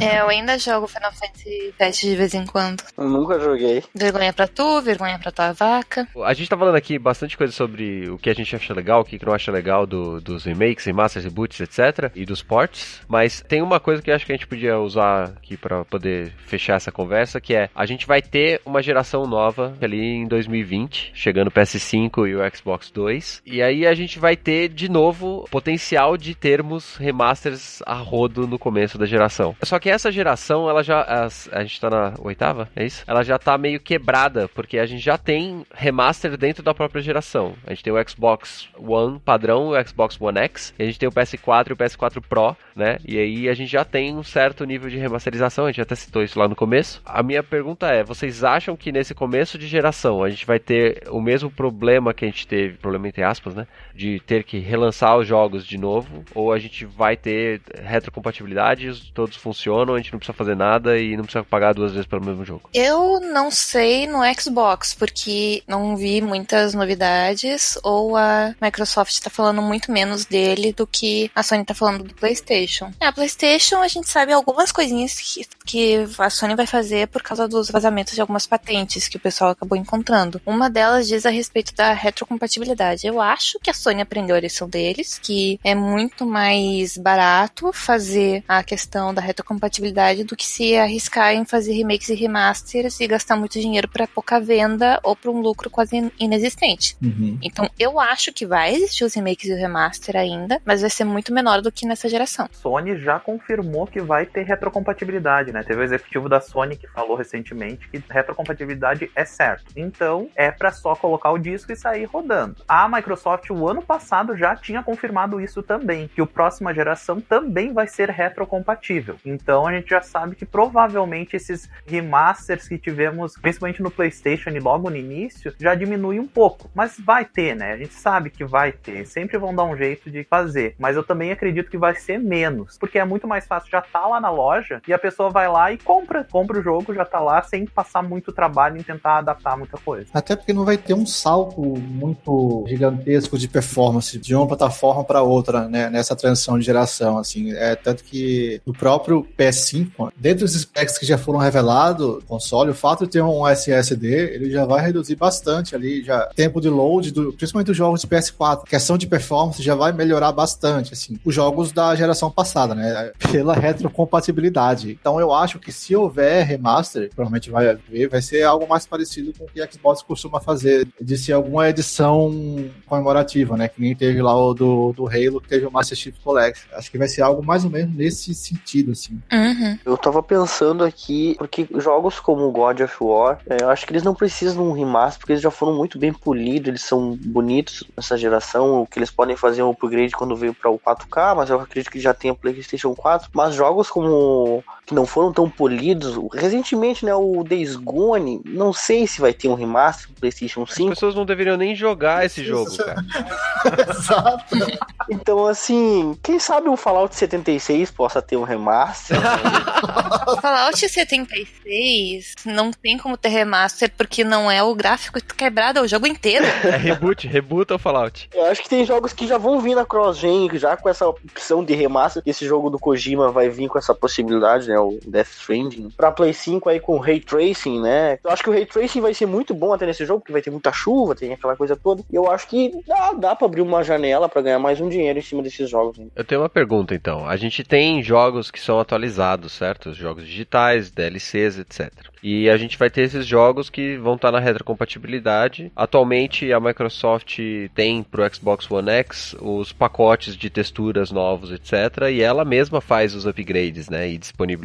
É, eu ainda jogo Final Fantasy VII de vez em quando. Eu nunca joguei. Vergonha pra tu, vergonha pra tua vaca. A gente tá falando aqui bastante coisa sobre o que a gente acha legal, o que não acha legal do- dos remakes, remasters, reboots, etc. E dos ports. Mas tem uma coisa que eu acho que a gente podia usar aqui pra poder fechar essa conversa, que é a gente vai ter uma geração nova ali em 2020, chegando o PS5 e o Xbox 2. E aí a gente vai ter de novo potencial de termos remasters a rodo no começo da geração. Só que essa geração, ela já. as- a gente tá na oitava, é isso? Ela já tá meio quebrada, porque a gente já tem remaster dentro da própria geração. A gente tem o Xbox One padrão, o Xbox One X, a gente tem o PS4 e o PS4 Pro, né? E aí a gente já tem um certo nível de remasterização, a gente até citou isso lá no começo. A minha pergunta é: vocês acham que nesse começo de geração a gente vai ter o mesmo problema que a gente teve, problema entre aspas, né? De ter que relançar os jogos de novo, ou a gente vai ter retrocompatibilidade, todos funcionam, a gente não precisa fazer nada e não precisa pagar duas vezes pelo mesmo jogo? Eu não sei no Xbox, porque não vi muitas novidades, ou a Microsoft tá falando muito menos dele do que a Sony tá falando do PlayStation. É, a PlayStation a gente sabe algumas coisinhas que, que a Sony vai fazer por causa dos vazamentos de algumas patentes que o pessoal acabou encontrando. Uma delas diz a respeito da retrocompatibilidade. Eu acho que a Sony aprendeu a lição deles, que é muito mais barato fazer a questão da retrocompatibilidade do que se arriscar em fazer remakes e remasters e gastar muito dinheiro para pouca venda ou para um lucro quase in- inexistente. Uhum. Então, eu acho que vai existir os remakes e o remaster ainda, mas vai ser muito menor do que nessa geração. Sony já confirmou que vai ter retrocompatibilidade, né? Teve o executivo da Sony que falou recentemente que retrocompatibilidade é certo. Então, é pra só colocar o disco e sair rodando. A Microsoft, o ano passado, já tinha confirmado isso também, que o próxima geração também vai ser retrocompatível. Então, a gente já sabe que provavelmente esses remasters que tivemos, principalmente no PlayStation e logo no início, já diminui um pouco. Mas vai ter, né? A gente sabe que vai ter. Sempre vão dar um jeito de fazer. Mas eu também acredito que vai ser menos. Porque é muito mais fácil já tá lá na loja e a pessoa vai lá e compra. Compra o jogo, já tá lá, sem passar muito trabalho em tentar adaptar muita coisa. Até porque não vai ter um salto muito gigantesco de performance de uma plataforma para outra, né, nessa transição de geração, assim. É tanto que no próprio PS5, dentro dos specs que já foram revelados, console, o fato de ter um SSD, ele já vai reduzir bastante ali, já tempo de load, do, principalmente os jogos de PS4, questão de performance já vai melhorar bastante, assim. Os jogos da geração passada, né, pela retrocompatibilidade. Então eu acho que se houver remaster, provavelmente vai haver, vai ser algo mais parecido com o que a Xbox costuma fazer, de ser alguma edição comemorativa, né? Que nem teve lá o do, do Halo, que teve o Master Chief Collection. Acho que vai ser algo mais ou menos nesse sentido, assim. Uhum. Eu tava pensando aqui, porque jogos como God of War, é, eu acho que eles não precisam de um remaster, porque eles já foram muito bem polidos, eles são bonitos nessa geração. O que eles podem fazer é um upgrade quando veio para o 4K, mas eu acredito que já tem a PlayStation 4. Mas jogos como que não foram tão polidos, recentemente, né, o Days Gone, não sei se vai ter um remaster pro PlayStation As 5. pessoas não deveriam nem jogar esse jogo, cara. Exato. Então, assim, quem sabe o Fallout 76 possa ter um remaster? Fallout 76 não tem como ter remaster porque não é o gráfico quebrado, é o jogo inteiro. É reboot, rebuta o Fallout. Eu acho que tem jogos que já vão vir na cross-gen, já com essa opção de remaster. Esse jogo do Kojima vai vir com essa possibilidade, né? O Death Stranding. Pra Play 5 aí com Ray Tracing, né? Eu acho que o Ray Tracing vai ser muito bom até nesse jogo, porque vai ter muita chuva, tem aquela coisa toda. E eu acho que dá, dá pra abrir uma janela pra ganhar mais um dinheiro em cima desses jogos. Né? Eu tenho uma pergunta então. A gente tem jogos que são atualizados, certo? Jogos digitais, DLCs, etc. E a gente vai ter esses jogos que vão estar na retrocompatibilidade. Atualmente a Microsoft tem pro Xbox One X os pacotes de texturas novos, etc. E ela mesma faz os upgrades, né? E disponibiliza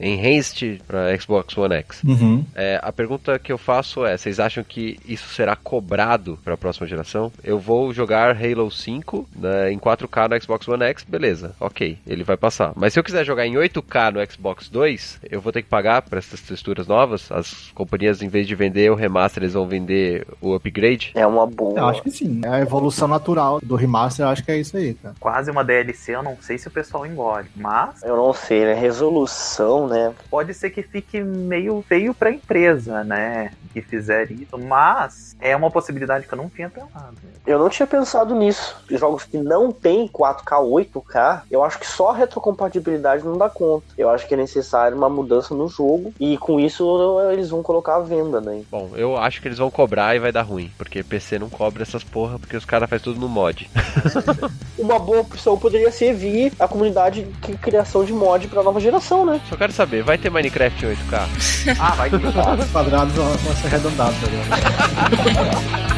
Enhanced para Xbox One X. Uhum. É, a pergunta que eu faço é: vocês acham que isso será cobrado para a próxima geração? Eu vou jogar Halo 5 né, em 4K no Xbox One X, beleza, ok, ele vai passar. Mas se eu quiser jogar em 8K no Xbox 2, eu vou ter que pagar para essas texturas novas? As companhias, em vez de vender o remaster, eles vão vender o upgrade? É uma boa. Eu acho que sim. É a evolução natural do remaster, eu acho que é isso aí, cara. Quase uma DLC, eu não sei se o pessoal engole. Mas Eu não sei, né? Resolução, né? pode ser que fique meio feio pra empresa, né? Que fizer isso. Mas é uma possibilidade que eu não tinha pensado. Eu não tinha pensado nisso. Jogos que não tem 4K, 8K, eu acho que só a retrocompatibilidade não dá conta. Eu acho que é necessário uma mudança no jogo e com isso eles vão colocar a venda, né? Bom, eu acho que eles vão cobrar e vai dar ruim, porque PC não cobra essas porra, porque os caras fazem tudo no mod. Uma boa opção poderia ser vir a comunidade de criação de mod pra nova geração, né? Só quero saber, vai ter Minecraft em 8K? Ah, vai ter. Os quadrados vão vão ser arredondados agora.